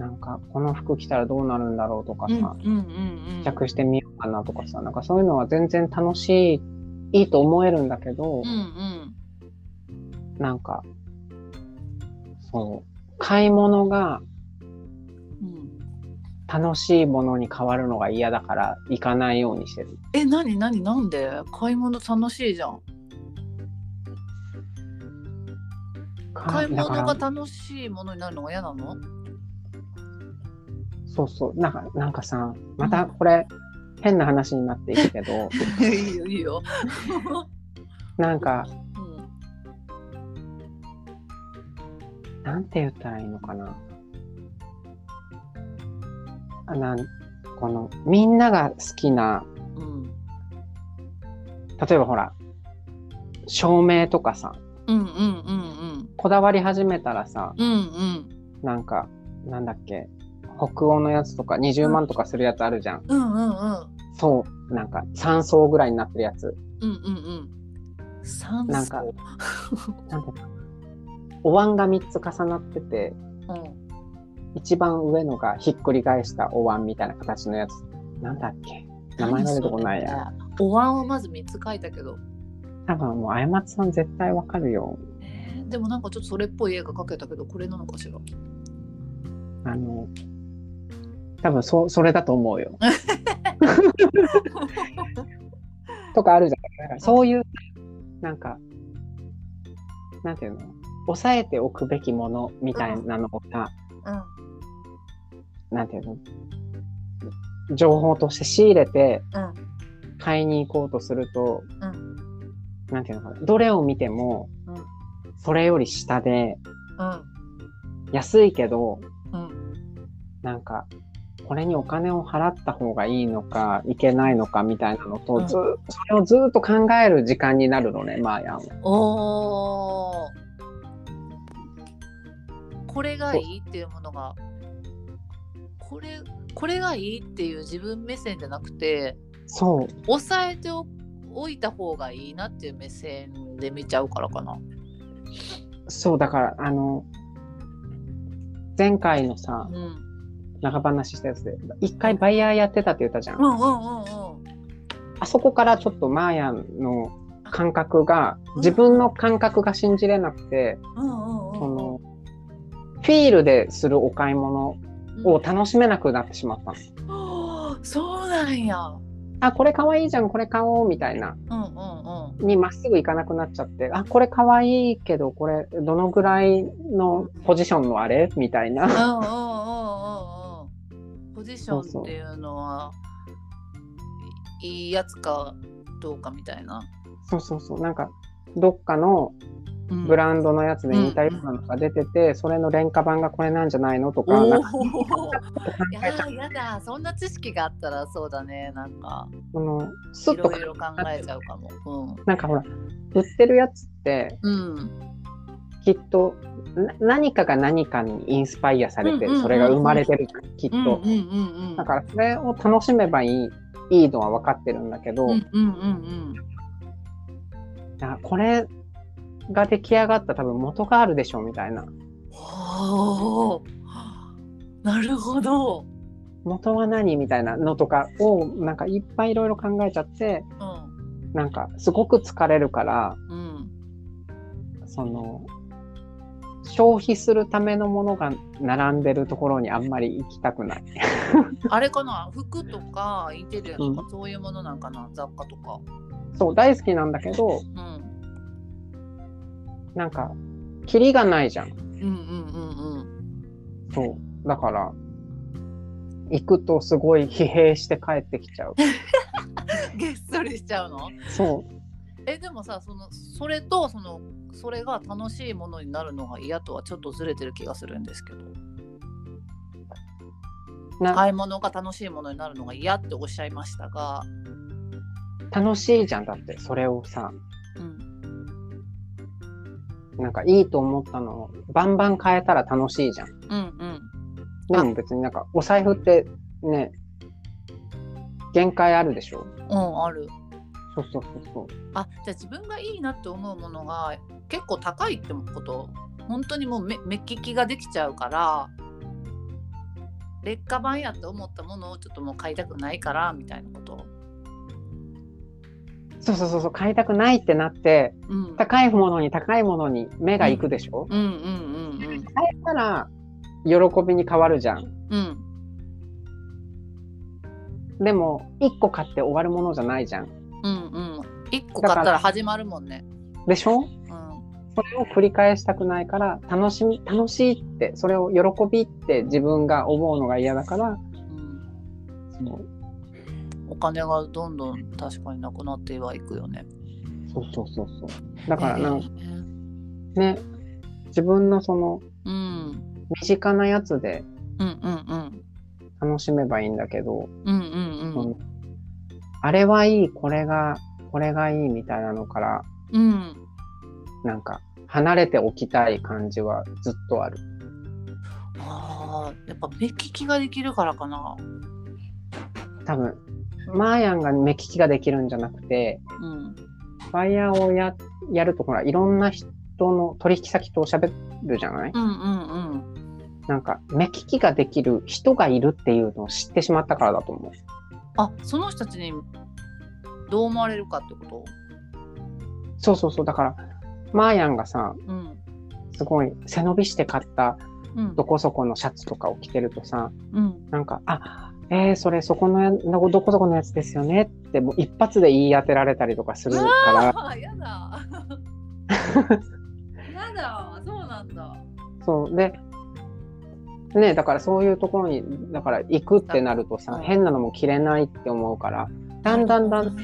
なんかこの服着たらどうなるんだろうとかうんさ、うんうん。試着してみようかなとかさなんかそういうのは全然楽しいいいと思えるんだけどうんう、ん。なんかそう買い物がうん。楽しいものに変わるのが嫌だから行かないようにしてる。え何何なんで？買い物楽しいじゃん。買い物が楽しいものになるのが嫌なの？そうそう。なんかなんかさまたこれ変な話になっていくけどいいよいいよ、なんかうん、なんて言ったらいいのかな。あなんこのみんなが好きなうん。例えばほら照明とかさうんうんうん。こだわり始めたらさ、うんうん。なんか、なんだっけ、北欧のやつとか20万とかするやつあるじゃん。うんうんうんそう、なんか3層ぐらいになってるやつ。うんうんうん三なんか層なんかお椀が3つ重なってて、うん一番上のがひっくり返したお椀みたいな形のやつ。なんだっけ？名前が出てこないや。お椀をまず3つ書いたけど、多分もう、あやまつさん絶対わかるよ。えーでもなんかちょっとそれっぽい絵が描けたけどこれなのかしら？あの、多分そそれだと思うよ。とかあるじゃん。だからそういう、なんか、なんていうの抑えておくべきものみたいなのをさ、うん。なんていうの情報として仕入れてうん。買いに行こうとすると、うん。なんていうのかなどれを見ても、うん。それより下でうん。安いけどうん。なんかこれにお金を払った方がいいのかいけないのかみたいなのと、うんずーそれをずっと考える時間になるのねマーヤンは。おーこれがいいっていうものがこれこれがいいっていう自分目線じゃなくてそう抑えておおいた方がいいなっていう目線で見ちゃうからかな。そうだからあの前回のさうん、長話したやつで一回バイヤーやってたって言ったじゃん。うんうんうんうんあそこからちょっとマーヤンの感覚が自分の感覚が信じれなくて、うんうんうんそのフィールでするお買い物を楽しめなくなってしまったの。はあそうなんや。あ、これかわいいじゃん、これ買おうみたいなうんうんうん。にまっすぐ行かなくなっちゃって、あ、これかわいいけど、これどのぐらいのポジションのあれ？みたいな。うんうんうんうんうん。ポジションっていうのは、いいやつかどうかみたいな。そうそうそう。なんか、どっかのうんブランドのやつで似たようなのが出てて、それの廉価版がこれなんじゃないのとおか、なんか やだやだそんな知識があったらそうだねなんかそのスいッとろいろ考えちゃうかも。なんかほら、売ってるやつって、うん。うん。きっとな何かが何かにインスパイアされてそれが生まれてるきっと。だからそれを楽しめばいいいいのは分かってるんだけど、うんうんうんだからこれが出来上がった多分元があるでしょみたいなうん。はあ。なるほど。元は何みたいなのとかをなんかいっぱいいろいろ考えちゃってうんなんかすごく疲れるからうん。その消費するためのものが並んでるところにあんまり行きたくない。あれかな？服とかインテリアとかそういうものなんかな、雑貨とか。そう大好きなんだけどうん。なんかキリがないじゃん。うんうんうんそう。だから、行くとすごい疲弊して帰ってきちゃう。うん。げっそりしちゃうの？そう。えでもさそのそれとそのそれが楽しいものになるのが嫌とはちょっとずれてる気がするんですけどな買い物が楽しいものになるのが嫌っておっしゃいましたが、楽しいじゃん。だって、それをさ、うん、なんかいいと思ったのをバンバン変えたら楽しいじゃん。うんうんでも別になんか、お財布ってね、限界あるでしょ。うんあるそうそうそうそう。あじゃあ自分がいいなって思うものが結構高いってこと？本当にもう目目利きができちゃうから劣化版やって思ったものをちょっともう買いたくないからみたいなこと？そうそうそうそう、買いたくないってなって、うん。高いものに高いものに目が行くでしょ？うんうんうん変えたら、喜びに変わるじゃん。うん。うんでも、一個買って終わるものじゃないじゃん。うんうん。1個買ったら始まるもんね。でしょ？うんそれを繰り返したくないから、楽しみ、楽しいって、それを喜びって自分が思うのが嫌だから、うん。お金がどんどん確かになくなってはいくよね。そうそうそうそう。だからなんえかーね、自分のそのうん。身近なやつで楽しめばいいんだけど、うんうん。そのあれはいい、これが、これがいいみたいなのから、うん。なんか離れておきたい感じはずっとある。あーやっぱ目利きができるからかな。多分、マーヤンが目利きができるんじゃなくて、うん。バイヤーをややると、ほら、いろんな人の取引先と喋るじゃない？うんうんうん。なんか、目利きができる人がいるっていうのを知ってしまったからだと思う。あその人たちにどう思われるかってこと？そうそうそう。だから、マーヤンがさ、うん。すごい背伸びして買ったうんどこそこのシャツとかを着てるとさ、うん。なんか、あ、えー、それそこのやどこそこのやつですよねって、もう一発で言い当てられたりとかするから、あやだ。やだ。そうなんだ。そう。で、ね、だからそういうところに、だから行くってなるとさ、うん変なのも着れないって思うから、だんだんだん、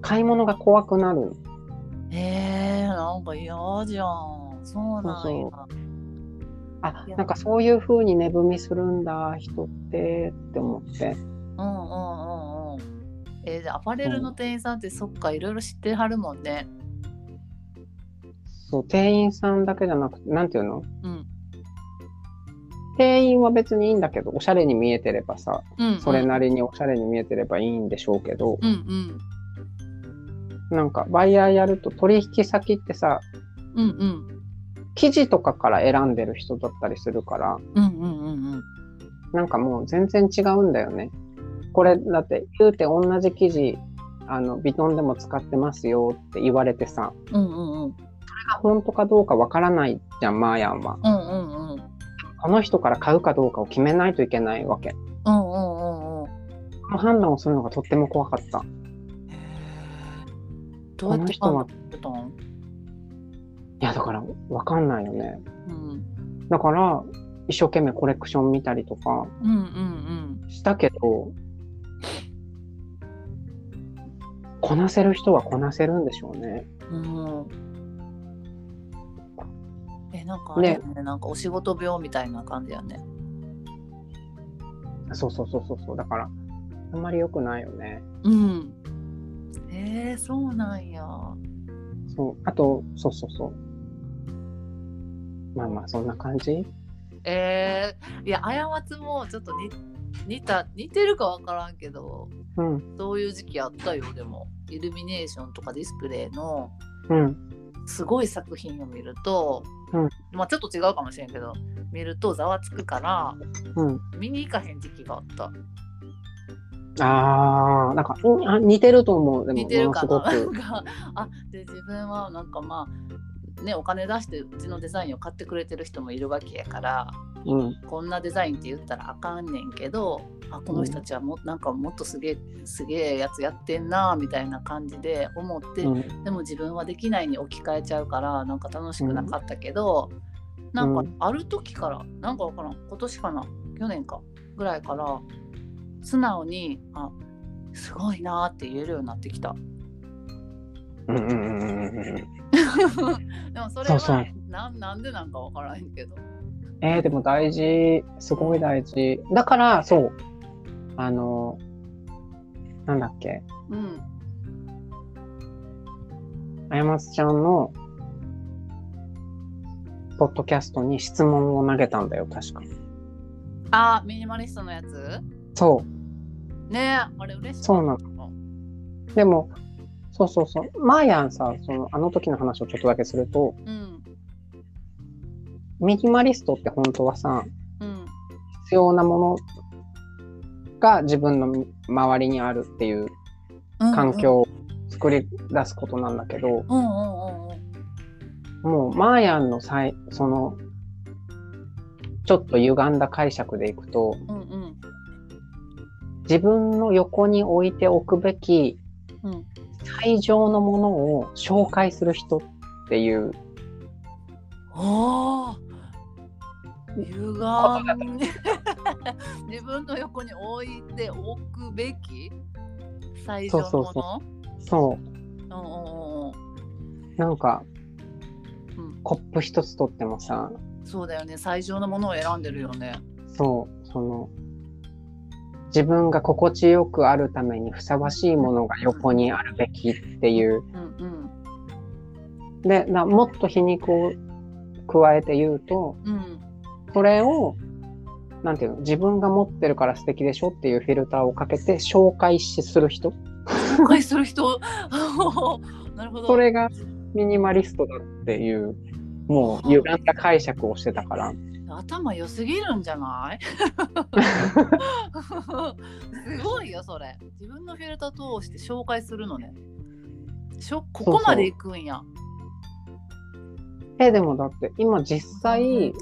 買い物が怖くなる。えー、なんか嫌じゃん。そうなんや。そうあ、なんかそういう風に値踏みするんだ、人って、って思って。うんうんうんうん。えー、じゃあアパレルの店員さんってそっかいろいろ知ってはるもんね。そう、店員さんだけじゃなくて、なんていうの？うん。店員は別にいいんだけど、おしゃれに見えてればさ、うん、うん。それなりにおしゃれに見えてればいいんでしょうけど、うんうん。なんかバイヤーやると取引先ってさ、うんうん。生地とかから選んでる人だったりするから、うんうんうんうん。なんかもう全然違うんだよね。これだって言うて同じ生地、あの、ビトンでも使ってますよって言われてさ、うんうんうん。それが本当かどうかわからないじゃん、マーヤンは。うんうんうん。この人から買うかどうかを決めないといけないわけ。うんうんうんうん。この判断をするのがとっても怖かった。どうやってこの人はたん？いや、だからわかんないよね。うんだから、一生懸命コレクション見たりとかうんうんしたけど、こなせる人はこなせるんでしょうね。うん。うん。え、なんかあれやねなんかお仕事病みたいな感じやね。そうそうそうそうそう。だから、あんまり良くないよね。うん。えー、そうなんや。そう。あと、そうそうそう。まあまあ、そんな感じ？えー、いや、過つもちょっと似似た似てるか分からんけど、うん。そういう時期あったよ、でも。イルミネーションとかディスプレイのうん。すごい作品を見ると、うんまあちょっと違うかもしれんけど、見るとざわつくから、うん。見に行かへん時期があった。ああ、なんか、似てると思う。でも、似てるかな？なんかあで自分はなんかまあねお金出してうちのデザインを買ってくれてる人もいるわけやからうん。こんなデザインって言ったらあかんねんけどあこの人たちはも、なんかもっとすげえすげえやつやってんなみたいな感じで思って、うん。でも自分はできないに置き換えちゃうからなんか楽しくなかったけど、なんかうんある時からなんかわからん今年かな？去年か？ぐらいから素直にあすごいなーって言えるようになってきた。うんうんうんうんうん。でもそれはそうそうなんなんでなんかわからへんけど。えー、でも大事。すごい大事。だから、そう。あの、なんだっけ。うん。あやまつちゃんの、ポッドキャストに質問を投げたんだよ、確か。あミニマリストのやつ？そう。ねえあれ嬉しい。そうなの。でも、そうそうそう。マーヤンさ、その、あの時の話をちょっとだけすると、うん。ミニマリストって本当はさ、うん。必要なものが自分の周りにあるっていううん環。境を作り出すことなんだけど。もうマーヤンのさいそのちょっと歪んだ解釈でいくとうんうん。自分の横に置いておくべきうん。最上のものを紹介する人っていうおお。歪ん 自分の横に置いておくべき？最上のもの？そうそうそう。なんかうん。コップ一つとってもさ。そうだよね。最上のものを選んでるよね。そう。その自分が心地よくあるためにふさわしいものが横にあるべきっていう。うんうん。でなもっと皮肉を加えて言うとうん。それをなんていうの自分が持ってるから素敵でしょっていうフィルターをかけて紹介しする人。紹介する人？なるほど。それがミニマリストだっていうもう歪んだ解釈をしてたから頭良すぎるんじゃない？すごいよそれ。自分のフィルター通して紹介するのね。しょここまで行くんや。えでもだって今実際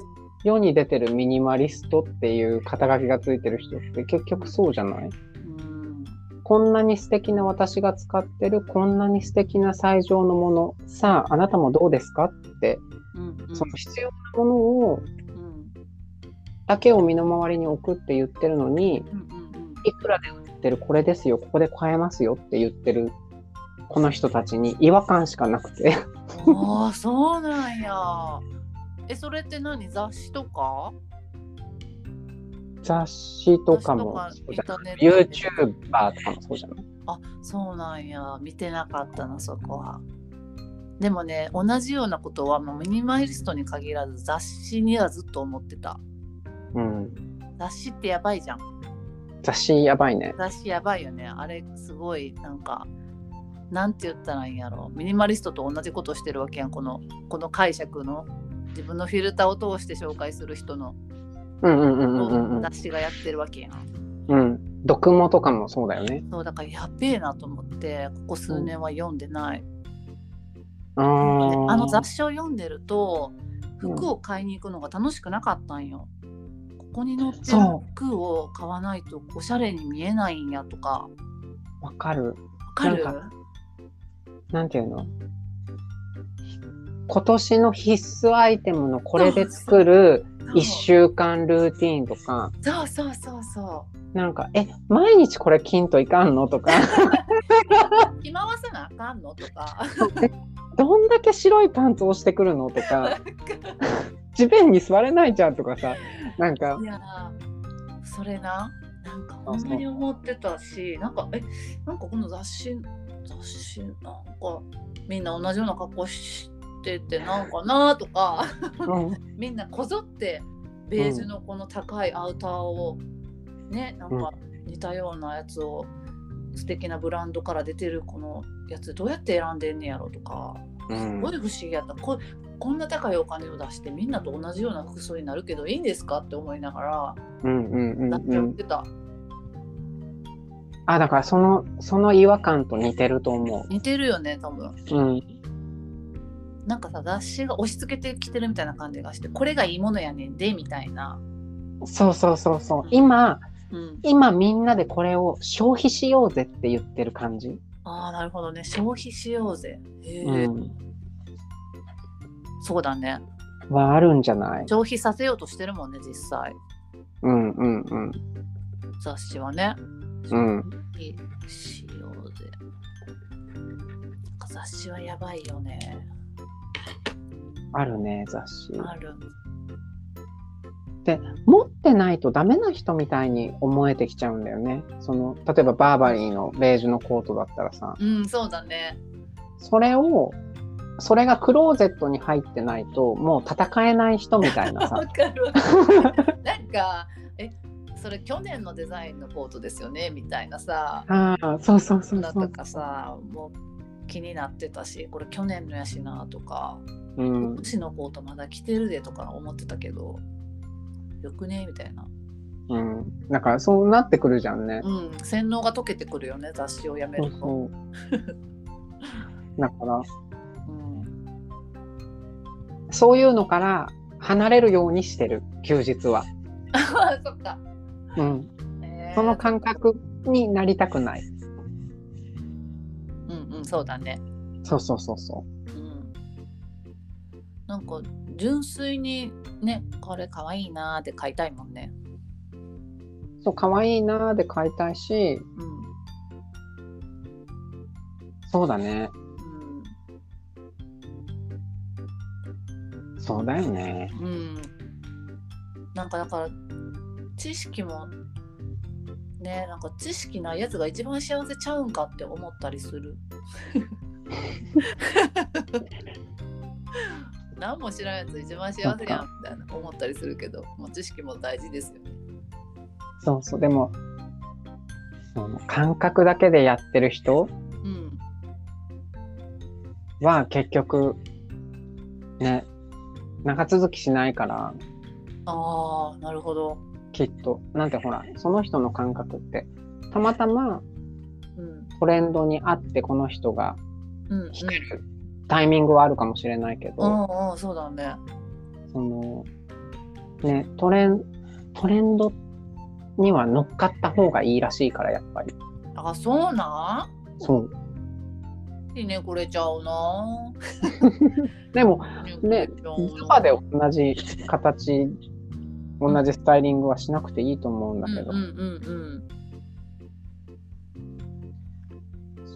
世に出てるミニマリストっていう肩書きがついてる人って結局そうじゃない？うんこんなに素敵な私が使ってるこんなに素敵な最上のもの。さああなたもどうですか？って。うんうん。その必要なものをうんだけを身の回りに置くって言ってるのにいくらで売ってるこれですよここで買えますよって言ってるこの人たちに違和感しかなくて。うんああそうなんや。えそれって何？雑誌とか？雑誌とかもそうじゃない。YouTuber とかもそうじゃない？あそうなんや。見てなかったなそこは。でもね同じようなことはもうミニマリストに限らず雑誌にはずっと思ってたうん。雑誌ってやばいじゃん。雑誌やばいね。雑誌やばいよね。あれすごいなんかなんて言ったらいいんやろミニマリストと同じことしてるわけやん。このこの解釈の。自分のフィルターを通して紹介する人の。うんうんうんうんうん雑誌がやってるわけやん。うん。読モとかもそうだよね。そうだからやっべえなと思ってここ数年は読んでない、あーあの雑誌を読んでると服を買いに行くのが楽しくなかったんよ。ここに載ってるそ服を買わないとおしゃれに見えないんやとか。わかる。わかる？なんかなんていうの？今年の必須アイテムのこれで作る1週間ルーティーンとか。そうそうそうそなんかえ毎日これ金といかんのとか。う。着回さなあかんのとか。どんだけ白いパンツをしてくるのとか 地面に座れないじゃんとかさなんか。いやーそれな。なんかほんまに思ってたしなんかえなんかこの雑誌雑誌なんかみんな同じような格好しててなんかなとかうん。みんなこぞってベージュのこの高いアウターを、ねなんか似たようなやつを素敵なブランドから出てるこのやつどうやって選んでんねやろとかうん。すごい不思議やった。ここんな高いお金を出してみんなと同じような服装になるけどいいんですかって思いながらうんうんうんなっちうんゃってた、あだからそのその違和感と似てると思似てるよね多分。ううん。なんかさ雑誌が押し付けてきてるみたいな感じがしてこれがいいものやねんでみたいな、そうそうそうそう。今うん、今みんなでこれを消費しようぜって言ってる感じ、ああなるほどね消費しようぜへえ、うん、そうだね。はあるんじゃない？消費させようとしてるもんね実際。うんうんうん。雑誌はね。うんしようぜ。雑誌はやばいよね。あるね雑誌。ある。で持ってないとダメな人みたいに思えてきちゃうんだよね。その例えばバーバリーのベージュのコートだったらさ。うんそうだね。それをそれがクローゼットに入ってないともう戦えない人みたいな わさかるわかる。なんかえそれ去年のデザインのコートですよね？みたいなさ。ああそうそうそうそう。だとかさもう気になってたしこれ去年のやしなとかうん。今年のコートまだ着てるでとか思ってたけどよくね？みたいな。うん。だからそうなってくるじゃんね。うん。洗脳が解けてくるよね雑誌をやめそうると。そう だからうんそういうのから離れるようにしてる休日は、あそっか、うん、えー。その感覚になりたくない。うんうんそうだね。そうそうそうそう。ん。なんか純粋にねこれかわいいなーって買いたいもんね。うそう可愛いなーで買いたいし。うん。そうだねそうだよねうん、なんかだから知識もねなんか知識ないやつが一番幸せちゃうんかって思ったりする 何も知らんやつ一番幸せやんみたいな思ったりするけど、まあ、知識も大事ですよね。そうそう。でも、その感覚だけでやってる人うん。は結局、ね、長続きしないから、ああ、なるほど。きっと。なんてほら、その人の感覚って、たまたまうん。トレンドに合ってこの人がうん、うん。弾けるタイミングはあるかもしれないけど、うんうん、そうだね。その、ね、トレン、トレンドには乗っかった方がいいらしいから、やっぱり。あ、そうなそう。んひねくれちゃうな。でも、ひねズバで同じ形、同じスタイリングはしなくていいと思うんだけど、うんうんうん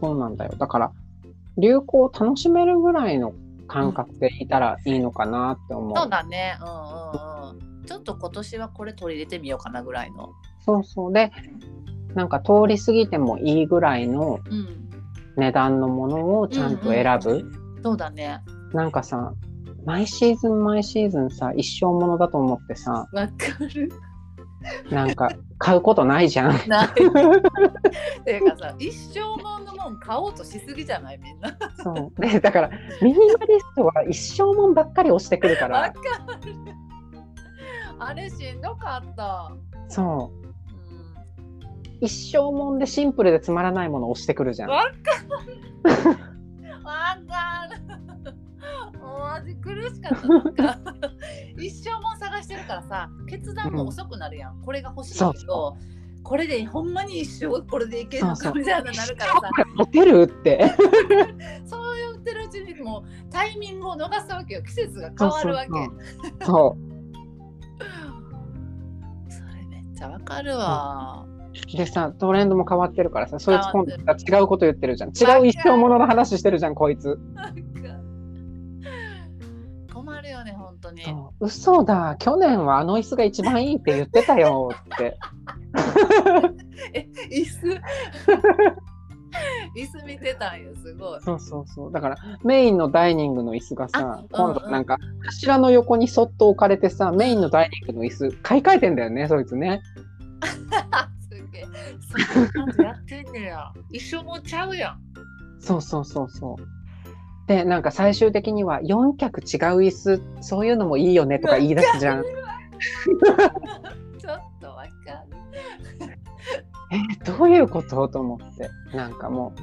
そうなんだよ。だから、流行を楽しめるぐらいの感覚でいたらいいのかなって思うん。う。そうだね。うんうんうん。ちょっと今年はこれ取り入れてみようかなぐらいの。そうそう。で、なんか通り過ぎてもいいぐらいのうん。値段のものをちゃんと選ぶ。そうだね。なんかさ、毎シーズン毎シーズンさ、一生ものだと思ってさ、わかる。なんか買うことないじゃん。ない。ていうかさ、一生もんのもん買おうとしすぎじゃない？みんな。そう。で、だから、ミニマリストは一生もんばっかり押してくるか、らる。あれしんどかった。そう。うん一生もんでシンプルでつまらないものを押してくるじゃん。わかる。わかる。もう味苦しかった。なんか 一生もん探してるからさ、決断も遅くなるやん。これが欲しいけど、これでほんまに一生これでいけるのかみたいななるからさ、モテるって。そう言ってるうちにもうタイミングを逃すわけよ。季節が変わるわけ。そうそうそう それめっちゃわかるわ。でさ、トレンドも変わってるからさ、そいつ今度違うこと言ってるじゃん。違う一生ものの話してるじゃん、こいつ。困るよね、本当に。嘘だ、去年はあの椅子が一番いいって言ってたよって。え、椅子？椅子見てたんよ、すごい。そうそうそう。だからメインのダイニングの椅子がさあ、今度なんか柱の横にそっと置かれてさ、メインのダイニングの椅子買い替えてんだよね、そいつね。すげえ。そんやってんねや。一生もちゃうやん。そうそうそうそう。で、なんか最終的には4脚違う椅子、そういうのもいいよねとか言い出すじゃん。ちょっとわかる。え、どういうこと？と思って。なんかも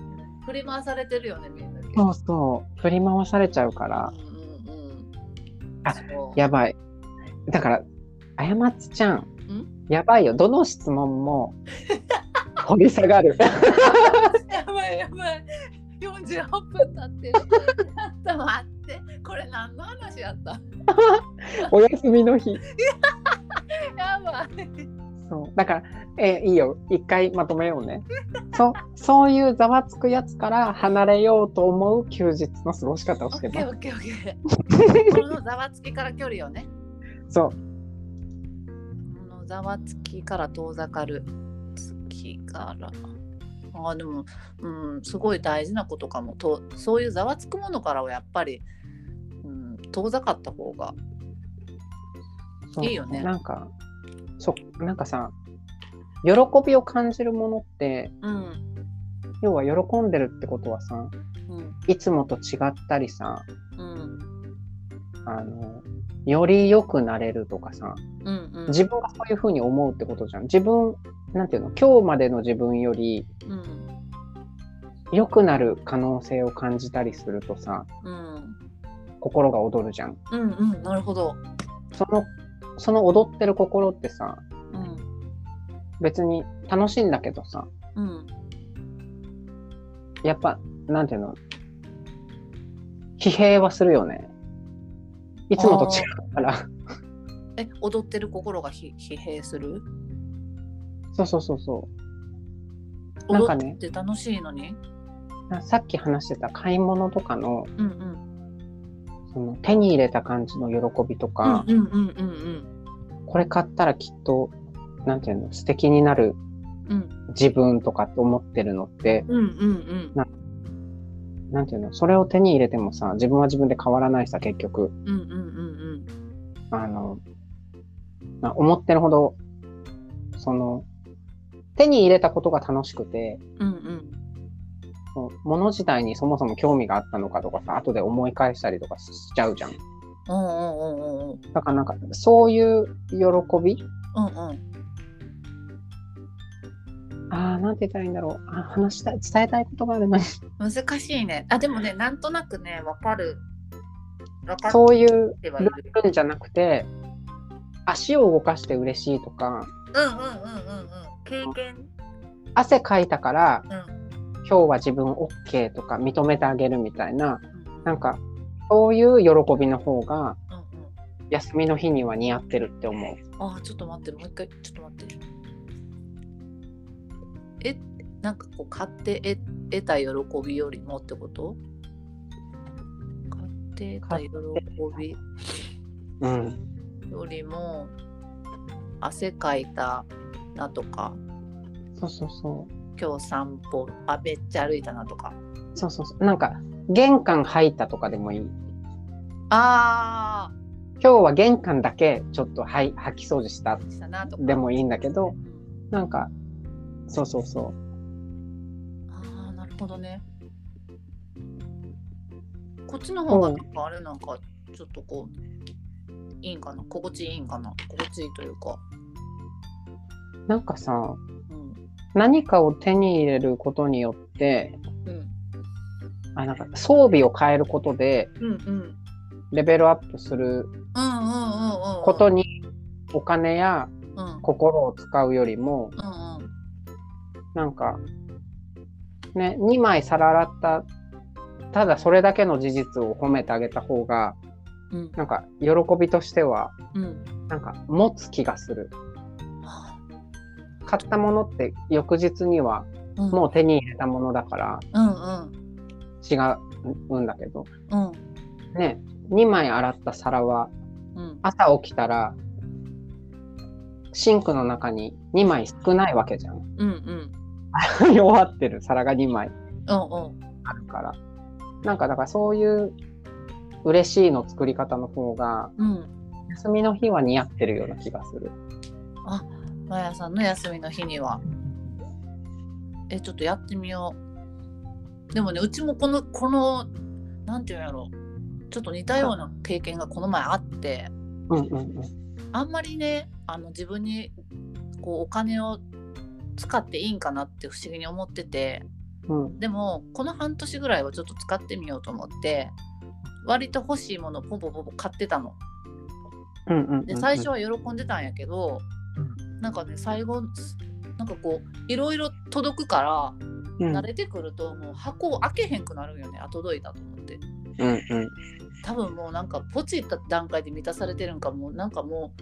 振り回されてるよね、みんな。う、そうそう、振り回されちゃうからう、んうんうん。あやばい。だから、あやまつちゃん、やばいよ。どの質問も掘り下がる。やばいやばい。48分経ってる。ちょっと待って。これ何の話やった？お休みの日。やばい。そう。だから、えいいよ。一回まとめようね。そそういうざわつくやつから離れようと思う休日の過ごし方をオしてます。ッケーオッケーオッケー。このざわつきから距離をね。そう。ざわつきから遠ざかる。月から。あーでも、うん、すごい大事なことかも。とそういうざわつくものからはやっぱり、うん、遠ざかった方がいいよね。なんか、そなんかさ、喜びを感じるものって、うん。要は喜んでるってことはさ、うん。いつもと違ったりさ、うん。あの、より良くなれるとかさ、うんうん。自分がそういうふうに思うってことじゃん。自分、なんていうの、今日までの自分よりうん。良くなる可能性を感じたりするとさ、うん。心が躍るじゃん。うんうん。なるほど。その、その踊ってる心ってさ、うん。別に楽しいんだけどさ、うん。やっぱ、なんていうの、疲弊はするよね。いつもと違うから。え踊ってる心がひ疲弊する？そうそうそうそう。なんかね。踊って楽しいのに？なさっき話してた買い物とかの、うんうん。その手に入れた感じの喜びとか、これ買ったらきっと、なんていうの、素敵になるうん。自分とかって思ってるのって、うんうんうん。なんていうの、それを手に入れてもさ、自分は自分で変わらないしさ、結局。うんうんうんあの、まあ思ってるほど、その、手に入れたことが楽しくて、うん。うん物自体にそもそも興味があったのかとかさ、後で思い返したりとかしちゃうじゃん。うんうんうんうんうん。だからなんか、そういう喜びうんうん。ああ、なんて言ったらいいんだろう。あ話したい、伝えたいことがあるのに。難しいね。あ、でもね、なんとなくね、わかる。そういう。ルンじゃなくて、足を動かして嬉しいとか、うんうんうんうんうん。経験。汗かいたから、うん。今日は自分 OK とか認めてあげるみたいな、うんなんか、そういう喜びの方が、うんうん。休みの日には似合ってるって思う。あ、ちょっと待って、もう一回、ちょっと待って。え、なんかこう、買って得得た喜びよりもってこと？買って得た喜びうん。よりも、汗かいたなとか、そうそうそう。今日散歩、あ、めっちゃ歩いたなとか。そうそうそう。なんか、玄関入ったとかでもいい。あ今日は玄関だけちょっとはい掃き掃除したー、したなとか。でもいいんだけどう、んなんか、そうそうそああ、なるほどね。こっちの方がなんかあれなんかちょっとこういいんかな？心地いいんかな？心地いいというか。う。なんかさ、うん。何かを手に入れることによって、うん。あなんか装備を変えることでうんうん。レベルアップするうんうんうんうん。ことにお金やうん。うん心を使うよりも、うん。なんか、ね、2枚皿洗った、ただそれだけの事実を褒めてあげた方が、うん。なんか喜びとしては、うん。なんか持つ気がする。あ買ったものって翌日には。もう手に入れたものだからうんうん。違うんだけど、うん。ね、2枚洗った皿はうん。朝起きたらシンクの中に2枚少ないわけじゃん。うんうん。弱ってる皿が2枚うんうん。あるから。なんかだからそういう嬉しいの作り方の方がうん。休みの日は似合ってるような気がする。まやさんの休みの日には。え、ちょっとやってみよう。でもね、うちもこの、この、なんていうんやろちょっと似たような経験がこの前あって、うんうんうん。あんまりね、あの自分にこうお金を使っていいんかなって不思議に思ってて、うん。でもこの半年ぐらいはちょっと使ってみようと思って、割と欲しいものをポポポポ買ってたの。うんうんうんうん。で最初は喜んでたんやけど、なんかね最後なんかこういろいろ届くからうん。慣れてくるともう箱を開けへんくなるんよねあ届いたと思って。うんうん。多分もうなんかポチった段階で満たされてるんかもうなんかも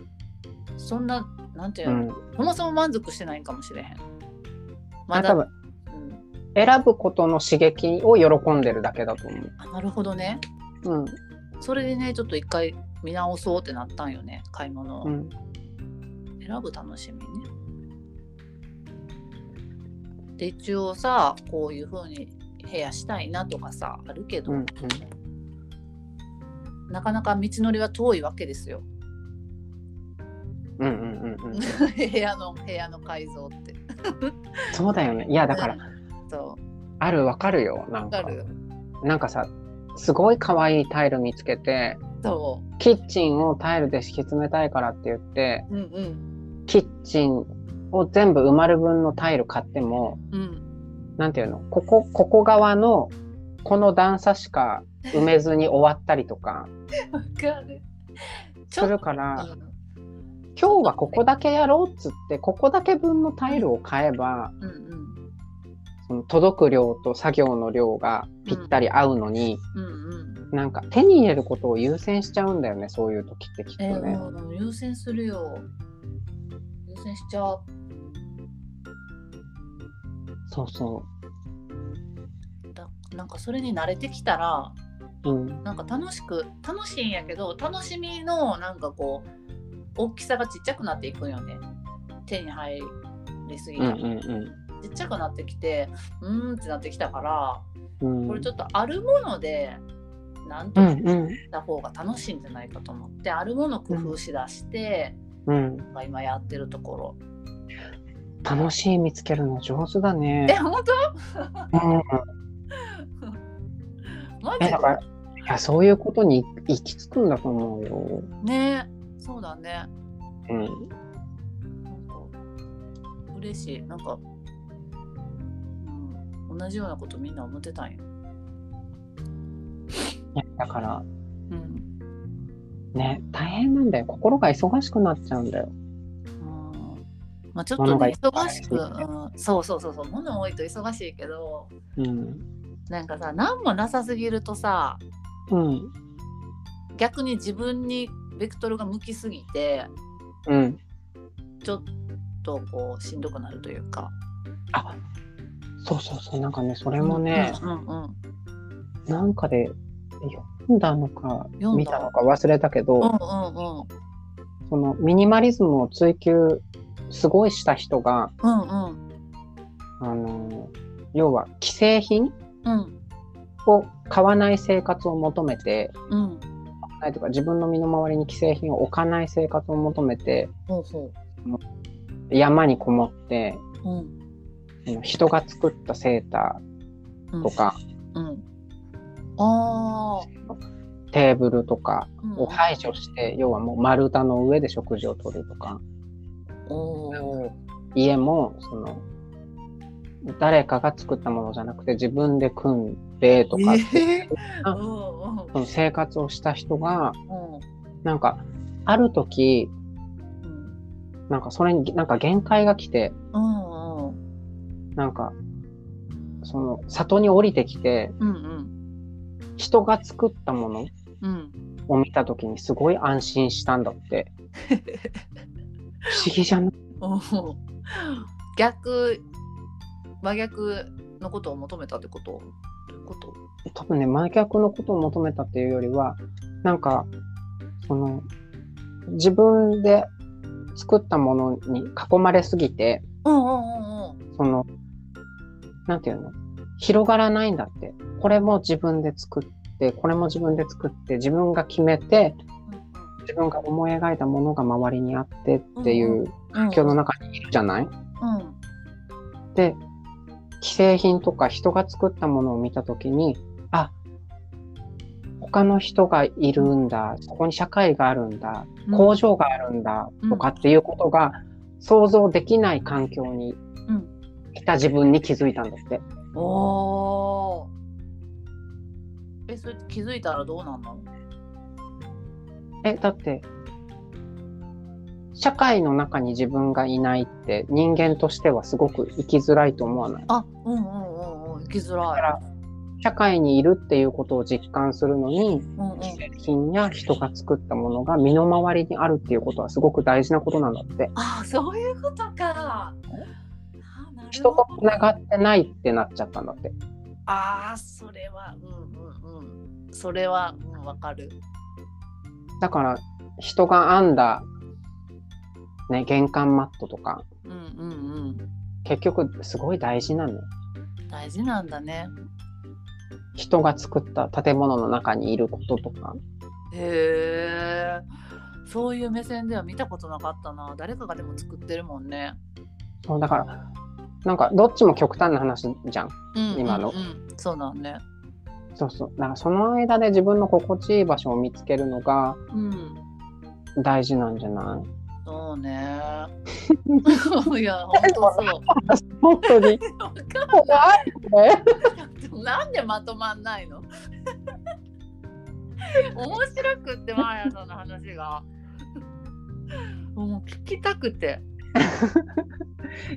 うそんななんていうの、うん。そもそも満足してないんかもしれへん。まだ、うん、選ぶことの刺激を喜んでるだけだと思う。あなるほどね。うん。それでねちょっと一回見直そうってなったんよね買い物。を、うん。選ぶ楽しみね。で一応さこういう風に部屋したいなとかさあるけど、うん。なかなか道のりは遠いわけですよ 部屋の部屋の改造って。そうだよね。いやだからそう。あるわかるよ。なんか。なんかさすごい可愛いタイル見つけてそキッチンをタイルで敷き詰めたいからって言ってううんうん。キッチンを全部埋まる分のタイル買ってもうん。なんていうの？ここここ側のこの段差しか埋めずに終わったりとか。わかる。ちするからうん今日はここだけやろうっつってここだけ分のタイルを買えばうんうんその届く量と作業の量がぴったり合うのに、うんうんなんか手に入れることを優先しちゃうんだよねそういう時ってきっとえーね。もう優先するよ優先しちゃうそうそだなんかそれに慣れてきたらう。うんなんか楽しく楽しいんやけど楽しみのなんかこう大きさがちっちゃくなっていくんよね。手に入りすぎうんたら、うんうんちっちゃくなってきてうーんってなってきたからうん。これちょっとあるものでなんとかうんうん。した方が楽しいんじゃないかと思って、あるもの工夫しだして、うん。まあ今やってるところ。楽しい見つけるの上手だえね。本うん、当 マジ？でえだからいやそういうことに行き着くんだと思うよ。ねそうだね。うん、なんか嬉しい。なんか、うん、同じようなことみんな思ってたんよ。だからうん。ね大変なんだよ。心が忙しくなっちゃうんだよ。うん。まあ、ちょっと、ね忙しく、うん、そうそうそうそう。物多いと忙しいけどうん。なんかさ何もなさすぎるとさうん。逆に自分にベクトルが向きすぎてうん、ちょっとこうしんどくなるというか。あそうそうそう。なんかねそれもね、うんうんうん。なんかで読んだのか見たのか忘れたけど、うんうんうん。そのミニマリズムを追求すごいした人がうんうん。あの要は既製品うん。を買わない生活を求めてうんないとか自分の身の回りに既製品を置かない生活を求めてほうほ山にこもってううん人が作ったセータうん。ーとか、うん。あテーブルとかーを排除して、要はもう丸太の上で食事をとるとか、家もその誰かが作ったものじゃなくて自分で組んでとかって、その生活をした人がうん。なんかある時うん。なんかそれになんか限界が来てうんうん。なんかその里に降りてきてうんうん。人が作ったものうん。を見た時にすごい安心したんだって。不思議じゃない？逆真逆のことを求めたってこと？こと。多分ね真逆のことを求めたっていうよりはなんかその自分で作ったものに囲まれすぎてうんうんうんうん。そのなんていうの？広がらないんだって。これも自分で作ってこれも自分で作って自分が決めて自分が思い描いたものが周りにあってっていう環境の中にいるじゃない、うん。で既製品とか人が作ったものを見た時にあ他の人がいるんだそこに社会があるんだうん。工場があるんだとかっていうことが想像できない環境にうん。いた自分に気づいたんだって。おー。えそれ気づいたらどうなんのえだって社会の中に自分がいないって人間としてはすごく生きづらいと思わない？あうんうんうんうん。生きづらい。社会にいるっていうことを実感するのにうんうん。品や人が作ったものが身の回りにあるっていうことはすごく大事なことなんだって。あそういうことか。人とつながってないってなっちゃったんだって。あーそれはうんうんうん。それはうんわかる。だから人が編んだね玄関マットとか。うんうんうん。結局すごい大事なの。よ大事なんだね。人が作った建物の中にいることとか。へえ。そういう目線では見たことなかったな。誰かがでも作ってるもんね、そうだからなんかどっちも極端な話じゃん。うん今のうん。うんそうだね。そうそう。だからその間で自分の心地いい場所を見つけるのがうん。大事なんじゃない？そうね。いや本当そう。本当に。わかん怖い。ねなんでまとまんないの？面白くってマーヤさんの話が。もう聞きたくて。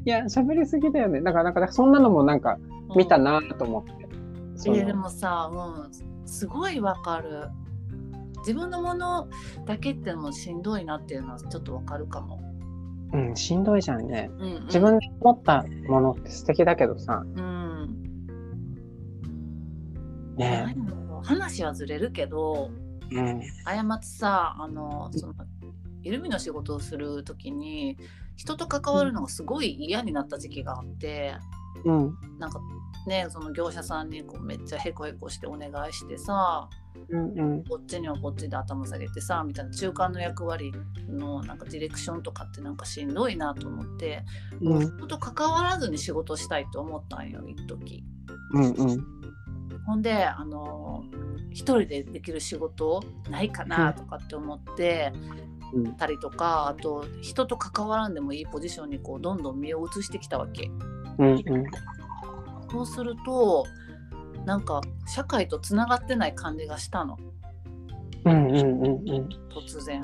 いや喋りすぎだよね。だからなんかそんなのもなんか見たなと思って、その。えーでもさ、うん、すごいわかる自分のものだけってのもしんどいなっていうのはちょっとわかるかも、うん、しんどいじゃんね。うんうん、自分で持ったものって素敵だけどさ。うん。ね。話はずれるけどうん。過ちさあのそのイルミの仕事をする時に人と関わるのがすごい嫌になった時期があってうん。なんかねその業者さんにこうめっちゃへこへこしてお願いしてさうんうん。こっちにはこっちで頭下げてさみたいな中間の役割のなんかディレクションとかってなんかしんどいなと思って、うん人と関わらずに仕事したいと思ったんよ一時うんうん。ほんであの一人でできる仕事ないかなとかって思ってうんたりとかあと人と関わらんでもいいポジションにこうどんどん身を移してきたわけ。うんうん。そうするとなんか社会とつながってない感じがしたのうんうんうんうん。突然。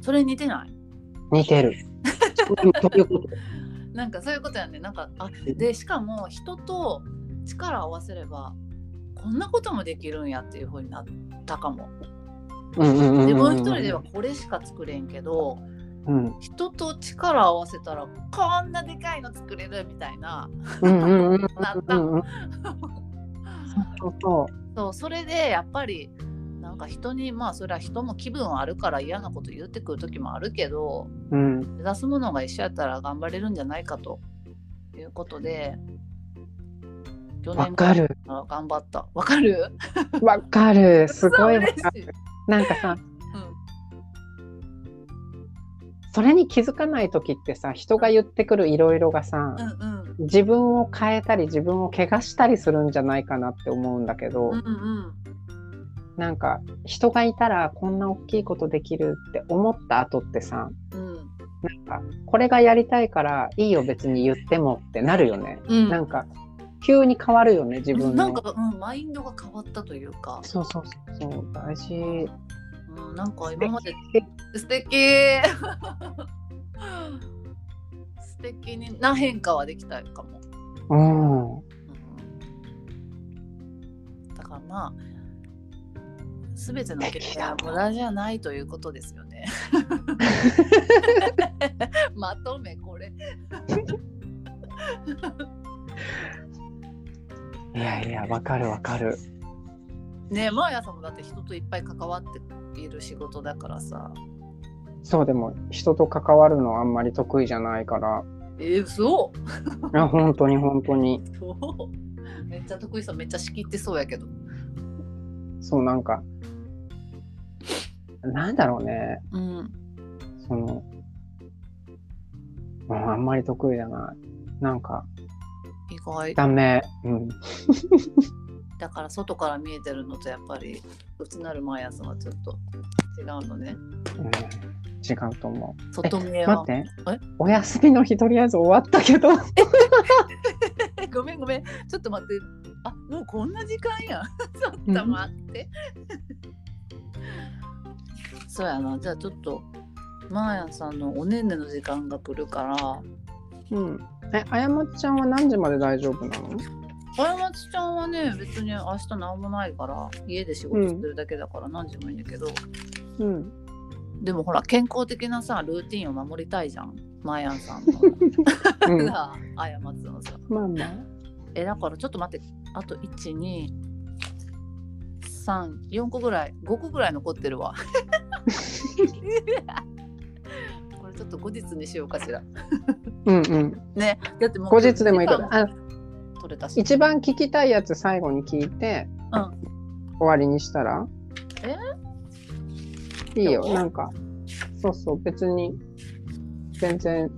それ似てない？似てる。なんかそういうことやねなんかあでしかも人と力を合わせればこんなこともできるんやっていう風になったかも。うんうんうんうんうん。自分一人ではこれしか作れんけどうん人と力を合わせたらこんなでかいの作れるみたいなうんうんうんなった。そうそれでやっぱりなんか人にまあそれは人も気分はあるから嫌なこと言ってくる時もあるけどうん。目指すものが一緒やったら頑張れるんじゃないかということで去わか頑張ったわかる？わかる。すごい。なんかさ、うんそれに気づかない時ってさ、人が言ってくるいろいろがさ、うんうん自分を変えたり自分を怪我したりするんじゃないかなって思うんだけど、うんうんなんか人がいたらこんな大きいことできるって思った後ってさ、うんなんかこれがやりたいからいいよ別に言ってもってなるよね。うんなんか急に変わるよね自分の。なんか、うん、マインドが変わったというか、そうそうそうそう大事。うん、なんか今まで素敵。素敵。にな変化はできたかも、うん。うん、だからまあ全ての経験は無駄じゃないということですよね。まとめこれ。いやいやわかるわかる。ねえマーヤさんもだって人といっぱい関わっている仕事だからさそうでも人と関わるのあんまり得意じゃないから。えー、嘘？いや本当に本当にそうめっちゃ得意そうめっちゃ仕切ってそうやけどそうなんかなんだろうねうんその、うん、あんまり得意じゃない。なんか意外ダメ。うん。だから外から見えてるのとやっぱり内なるマーヤさんはちょっと違うのね。うん。違うと思う。外見えは待って。え？お休みの日とりあえず終わったけど。ごめんごめん。ちょっと待って。あもうこんな時間や。ん ちょっと待って、そうやな。じゃあちょっとマーヤさんのおねんねの時間が来るから。うん。え、あやまちゃんは何時まで大丈夫なの？あやまつちゃんはね別に明日何もないから家で仕事してるだけだから何時もいいんだけど、うん。でもほら健康的なさルーティンを守りたいじゃん。マーヤンさんもうん、さああやまつのさ。まあまあ。えだからちょっと待って。あと123個ぐらい。5個ぐらい残ってるわ。これちょっと後日にしようかしら。うんうん。ね。だってもう後日でもいいけど、時間あ取れたし。一番聞きたいやつ最後に聞いて、うん。終わりにしたら？いいよ。なんか、そうそう、別に、全然、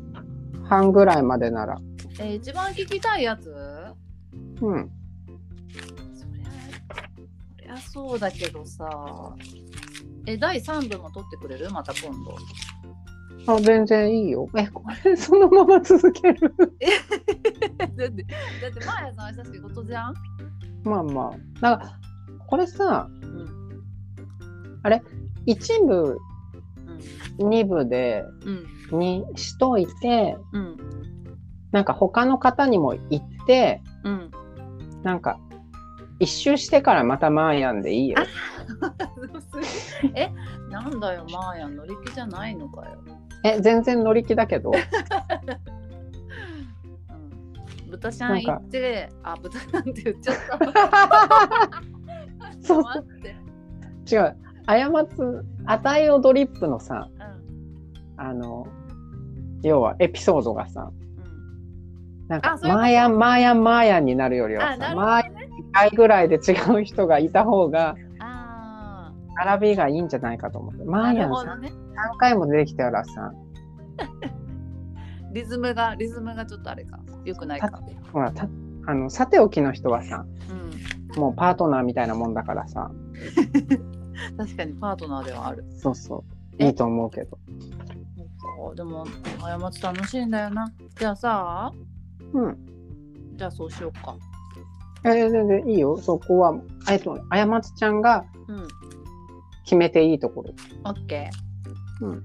半ぐらいまでなら。えー一番聞きたいやつ？うん。そりゃそりゃそうだけどさ。え第3部も撮ってくれる？また今度あ、全然いいよ。え、これ、そのまま続ける？だってだってマーヤさん明日仕事じゃん？まあまあ。なんか、これさ、うん。一部、うん。二部で、うん。にしといて、うん。なんか他の方にも言って、うん。なんか、一周してからまたマーヤンでいいよ。えなんだよマーヤ乗り気じゃないのかよ、え、全然乗り気だけど。うん、豚ちゃん行ってあ豚なんて言っちゃったそう違う。過つ、あたいをドリップのさ、うんあの、要はエピソードがさ、うんなんかマーヤンマーヤンマーヤンになるよりはさマー。ヤン2回ぐらいで違う人がいた方があ並びがいいんじゃないかと思ってあ。マなーヤンさるほどね。3回も出てきたらさ リズムがリズムがちょっとあれか。よくないか。ほらたあのさておきの人はさうん。もうパートナーみたいなもんだからさ 確かにパートナーではある。そうそうえ？いいと思うけどそうでも過ち楽しいんだよな。じゃあさ、うんじゃあそうしようか。えー、全然いいよそこはえっとあやまつちゃんがうん。決めていいところオッケー。うん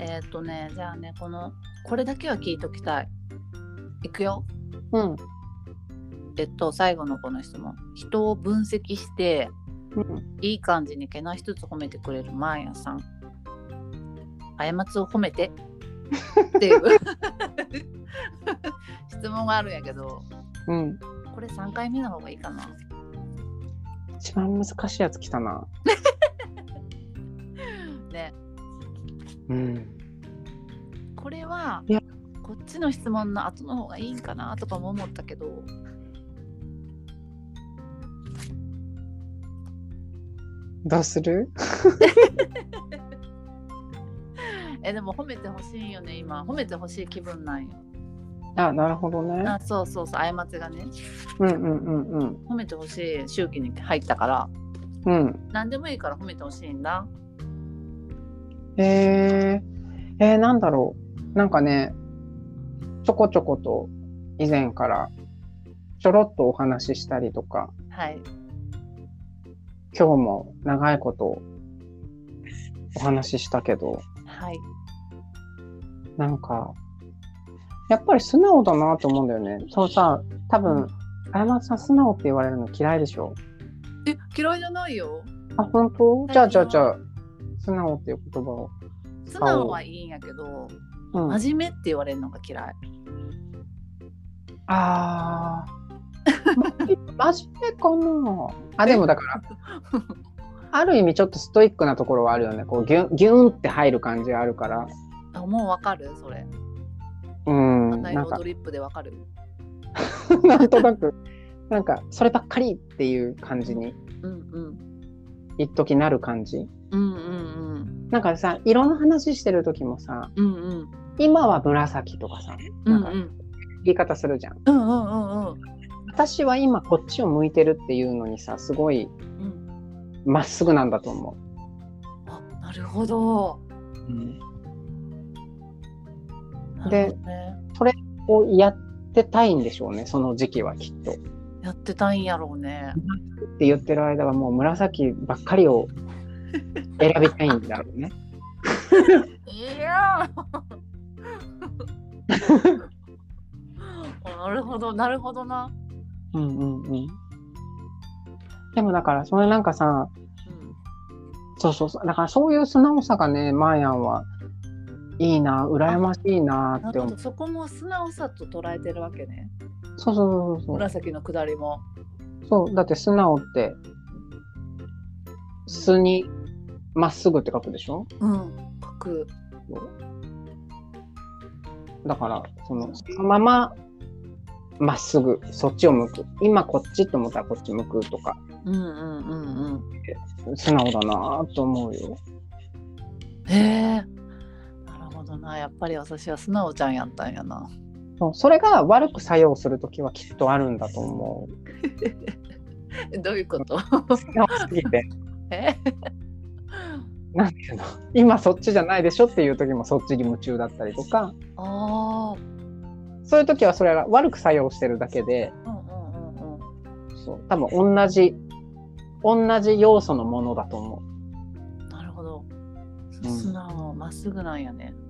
えーっとね、じゃあね、この、これだけは聞いときたい。いくよ。うんえっと、最後のこの質問。人を分析して、うんいい感じにけなしつつ褒めてくれるマーヤさん。過ちを褒めて っていう 質問があるんやけど、うんこれ3回目の方がいいかな。一番難しいやつ来たな うん。これはこっちの質問の後の方がいいんかなとかも思ったけど、どうする？えでも褒めてほしいよね今。褒めてほしい気分なんよ。あなるほどね。あそうそうそう過ちがね。うんうんうんうん。褒めてほしい周期に入ったから。うん。何でもいいから褒めてほしいんだえー、えー、なんだろう。なんかねちょこちょこと以前からちょろっとお話ししたりとかはい。今日も長いことお話ししたけどはい。なんかやっぱり素直だなと思うんだよね。そうさ多分あやまさん素直って言われるの嫌いでしょ？え嫌いじゃないよ。あ本当？じゃあじゃあじゃあ素直っていう言葉を素直はいいんやけどうん。真面目って言われるのが嫌い。あー。真面目かな。あでもだから ある意味ちょっとストイックなところはあるよね。こうギュンギュンって入る感じがあるから。あもうわかる？それ。うん。赤なんか。色ドリップでわかる？なんとなく。なんかそればっかりっていう感じに。うんうん一時なる感じ。うんうんなんかさ色の話してる時もさうんうん。うん今は紫とかさうんなんか言い方するじゃん。うんうんうんうん。私は今こっちを向いてるっていうのにさすごいうん。まっすぐなんだと思あなるほど。う、うん、なるほどね。をやってたいんでしょうねその時期はきっと。やってたんやろうねって言ってる間はもう紫ばっかりを 選びたいんだろうね。いや なるほどなるほどな、うんうんうん。でもだからそれなんかさうん、そうそうそうだからそういう素直さがねマーヤンはいいな羨ましいなって思う。そこも素直さと捉えてるわけねそうそうそうそう。紫の下りも。そう。だって素直って素にまっすぐって書くでしょ？うん書く。だからそのそのまままっすぐそっちを向く。今こっちと思ったらこっち向くとか。うんうんうんうん。素直だなと思うよ。へえ。なるほどな。やっぱり私は素直ちゃんやったんやなそうそれが悪く作用するときはきっとあるんだと思う。え どういうこと？素直すぎてえ？なんていうの？今そっちじゃないでしょっていう時もそっちに夢中だったりとか。ああそういう時はそれが悪く作用してるだけで。多分同じ同じ要素のものだと思なるほど。うん。素直まっすぐなんやね。う。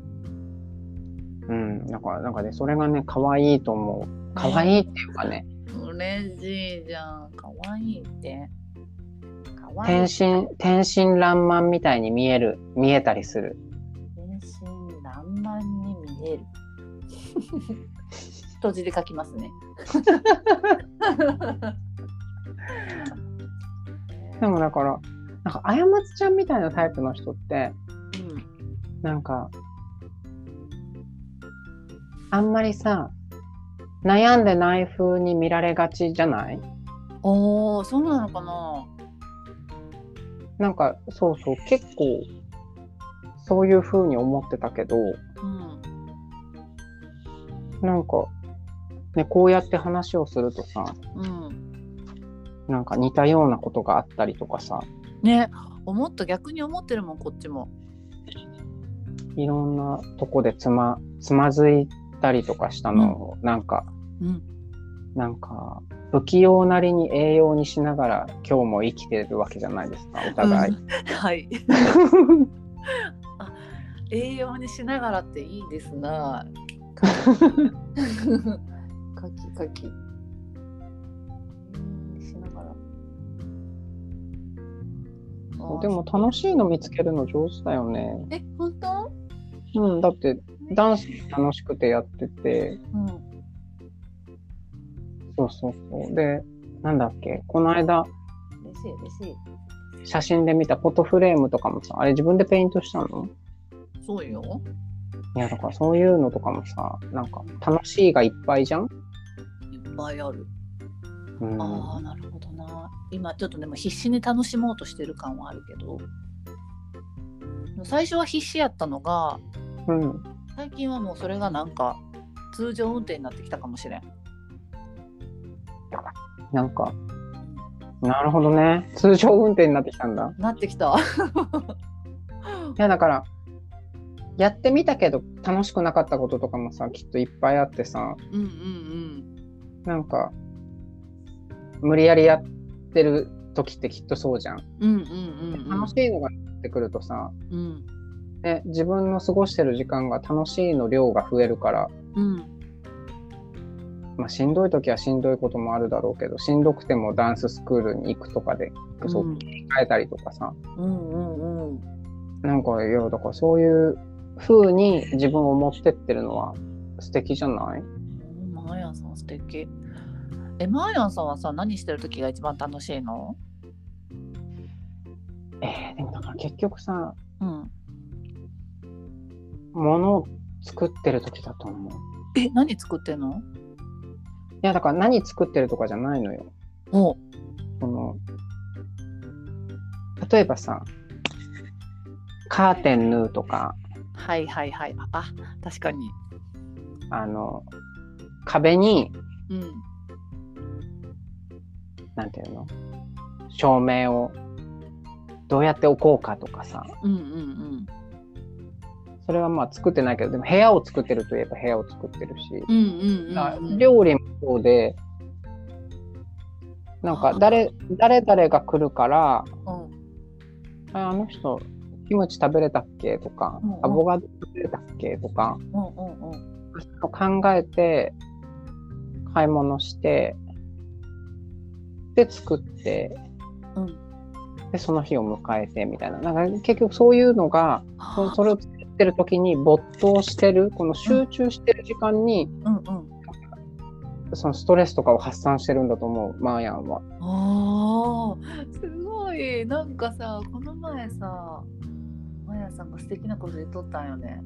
うん、だからなんかねそれがね可愛いと思う。可愛いっていうかね。嬉しいじゃん。かわいいって。天い真天真爛漫みたいに見える。見えたりする。天真爛漫に見える。閉じで書きますね。でもだからなんかあやまつちゃんみたいなタイプの人ってうん。なんかあんまりさ、悩んでない風に見られがちじゃない？おおそうなのかな？なんか、そうそう、結構、そういう風に思ってたけど、うん。なんか、ね、こうやって話をするとさ、うん。なんか似たようなことがあったりとかさ、ね思った逆に思ってるもんこっちも。いろんなとこでつま、つまずいたりとかしたのを、なんか、うん。なんか、不器用なりに栄養にしながら今日も生きてるわけじゃないですか、お互い。うん。はい。あ栄養にしながらっていいですな。かきかきしながら。でも楽しいの見つけるの上手だよね。え本当？うん、だってダンス楽しくてやってて、うんそうそうそう。で、なんだっけ、この間嬉しい嬉しい。写真で見たフォトフレームとかもさ、あれ自分でペイントしたの？そうよ。いや、だからそういうのとかもさ、なんか楽しいがいっぱいじゃん？いっぱいある。うん。ああなるほどな。今ちょっとでも必死に楽しもうとしてる感はあるけど。最初は必死やったのがうん。最近はもうそれがなんか通常運転になってきたかもしれん。なんか、なるほどね。通常運転になってきたんだ。なってきた。いや、だから、やってみたけど楽しくなかったこととかもさ、きっといっぱいあってさ、うんうんなんか、無理やりやってる時ってきっとそうじゃん。うんうんうんうん。楽しいのが出てくるとさ、うんね、自分の過ごしてる時間が楽しいの量が増えるから、うん。まあ、しんどい時はしんどいこともあるだろうけど、しんどくてもダンススクールに行くとかで、そううん切り替えたりとかさ、うんうんうん。なんか、いや、だからそういう風に自分を持ってってるのは素敵じゃない？うんマーヤンさん素敵。えマーヤンさんはさ何してる時が一番楽しいの？えー、でもだから結局さ、うん物を作ってる時だと思う。いえ何作ってんの？や、だから何作ってるとかじゃないのよ。お。その、例えばさ、カーテン縫うとか、はいはいはい。あ確かに。あの、壁に、うん。なんていうの？照明をどうやって置こうかとかさ、うんうんそれはまあ作ってないけど、でも部屋を作ってるといえば部屋を作ってるし、料理もそうで、なんか誰、誰々が来るから、うん。ああの人、キムチ食べれたっけ？とか、うんうん。アボカド食べれたっけ？とか、うんうんうん。考えて、買い物して、で、作って、うん。で、その日を迎えてみたいな。なんか結局そういうのが、そそれを作ってる時に没頭してる、この集中してる時間に、うんうん。そのストレスとかを発散してるんだと思う、マーヤンは。あーすごい。なんかさこの前さマヤさんが素敵なこと言っとったんよね。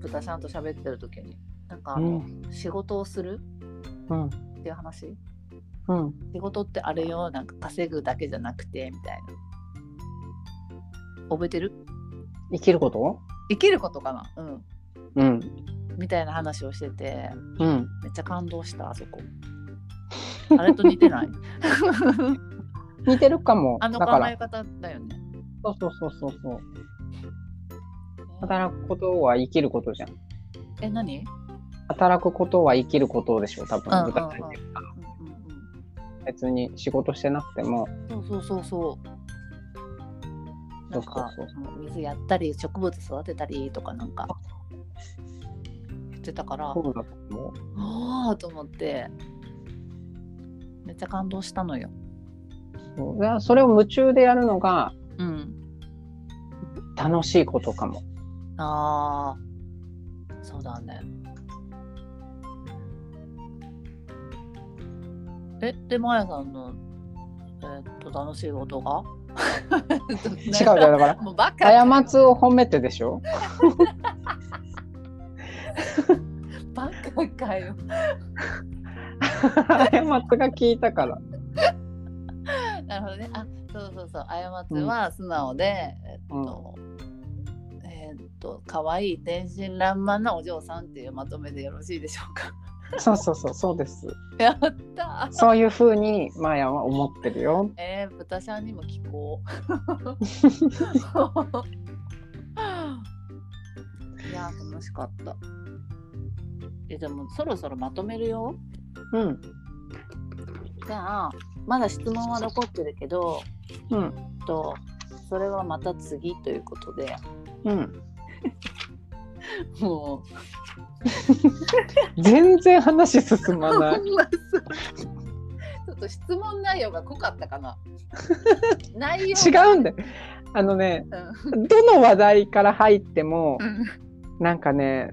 豚ちゃんと喋ってる時に。なんかあの、うん、仕事をする？うん、っていう話？うん。仕事ってあれよなんか稼ぐだけじゃなくてみたいな。覚えてる？生きること？生きることかな？うん。うん、みたいな話をしてて。うん。めっちゃ感動したあそこ。あれと似てない？似てるかも。あのだから、考え方だよね。そうそうそうそうそう。働くことは生きることじゃん。え何？働くことは生きることでしょ、多分。具別に仕事してなくても、そうそうそうそう。なんか水やったり植物育てたりとかなんか言ってたから。ああと思ってめっちゃ感動したのよ。そうそれを夢中でやるのがうん。楽しいことかも。ああそうだね。えでマヤさんのえーっと楽しいことが？違うよ、だから、もうバカ過ちを褒めてでしょ？バカかよ。過つが聞いたから。なるほどね。あ、そうそうそう。過つは素直で、えっと、えっと、可愛い天真爛漫なお嬢さんっていうまとめでよろしいでしょうか？そうそうそう、そうです。やった。そういう風にマヤは思ってるよ。えー、豚ちゃんにも聞こう。いやー、楽しかった。え、でも、そろそろまとめるよ。うん。じゃあ、まだ質問は残ってるけど、うん。と、それはまた次ということで、うん。も 全然話進まう、ない。ちょっと質問内容が濃かったかな。内容違うんだよ。あのね、うんどの話題から入っても、うんなんかね、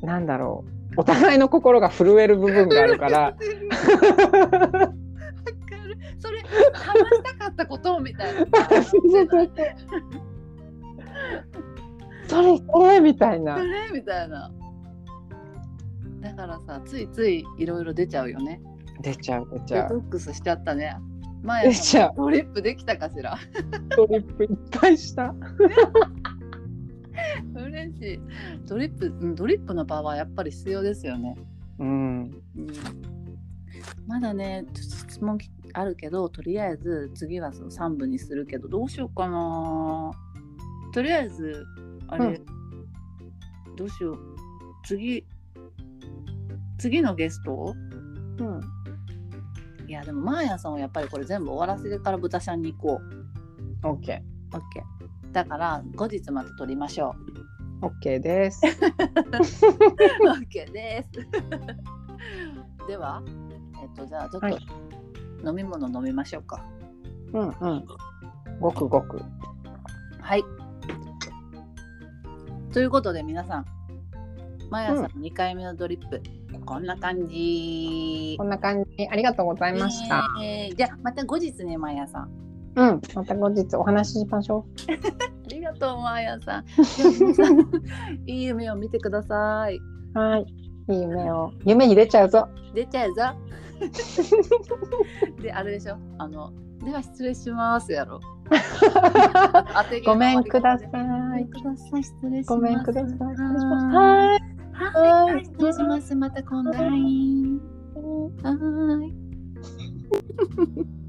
なんだろう。お互いの心が震える部分があるから。わかる。それ話したかったことみたいな。それそれみたいなそ。れみたいな。だからさ、ついついいろいろ出ちゃうよね。出ちゃう出ちデゃう。トックスしちゃったね。前出ちゃうトリップできたかしら。トリップいっぱいした。嬉しい。ドリップ、うんドリップの場はやっぱり必要ですよね。うん。うん、まだね、ちょっと質問あるけど、とりあえず次はその3部にするけど、どうしようかな。とりあえず、あれ、どうしよう。次、次のゲストうん。いや、でも、マーヤさんはやっぱりこれ全部終わらせてから豚ちゃんに行こう。オッケ OK。だから、後日また撮りましょう。ー。オッケーです。OK です。では、えっと、じゃあちょっはいと飲み物飲みましょうか。うんうん。ごくごく。はい。ということで皆さん、マヤさん2回目のドリップ、こんな感じこ。んな感じ。ありがとうございました。えーじゃあまた後日ね、マヤさん。うん。また後日お話ししましょ ありがとう、マヤ さん。いい夢を見てください。う。はい。いい夢を。夢に出ちゃうぞ。出ちゃうぞ。で、あれでしょ？あの、では失礼しますやろ。ごめんくださごめんい。ください。ごめんください。はい。い。はい。失礼します。また今度。はい。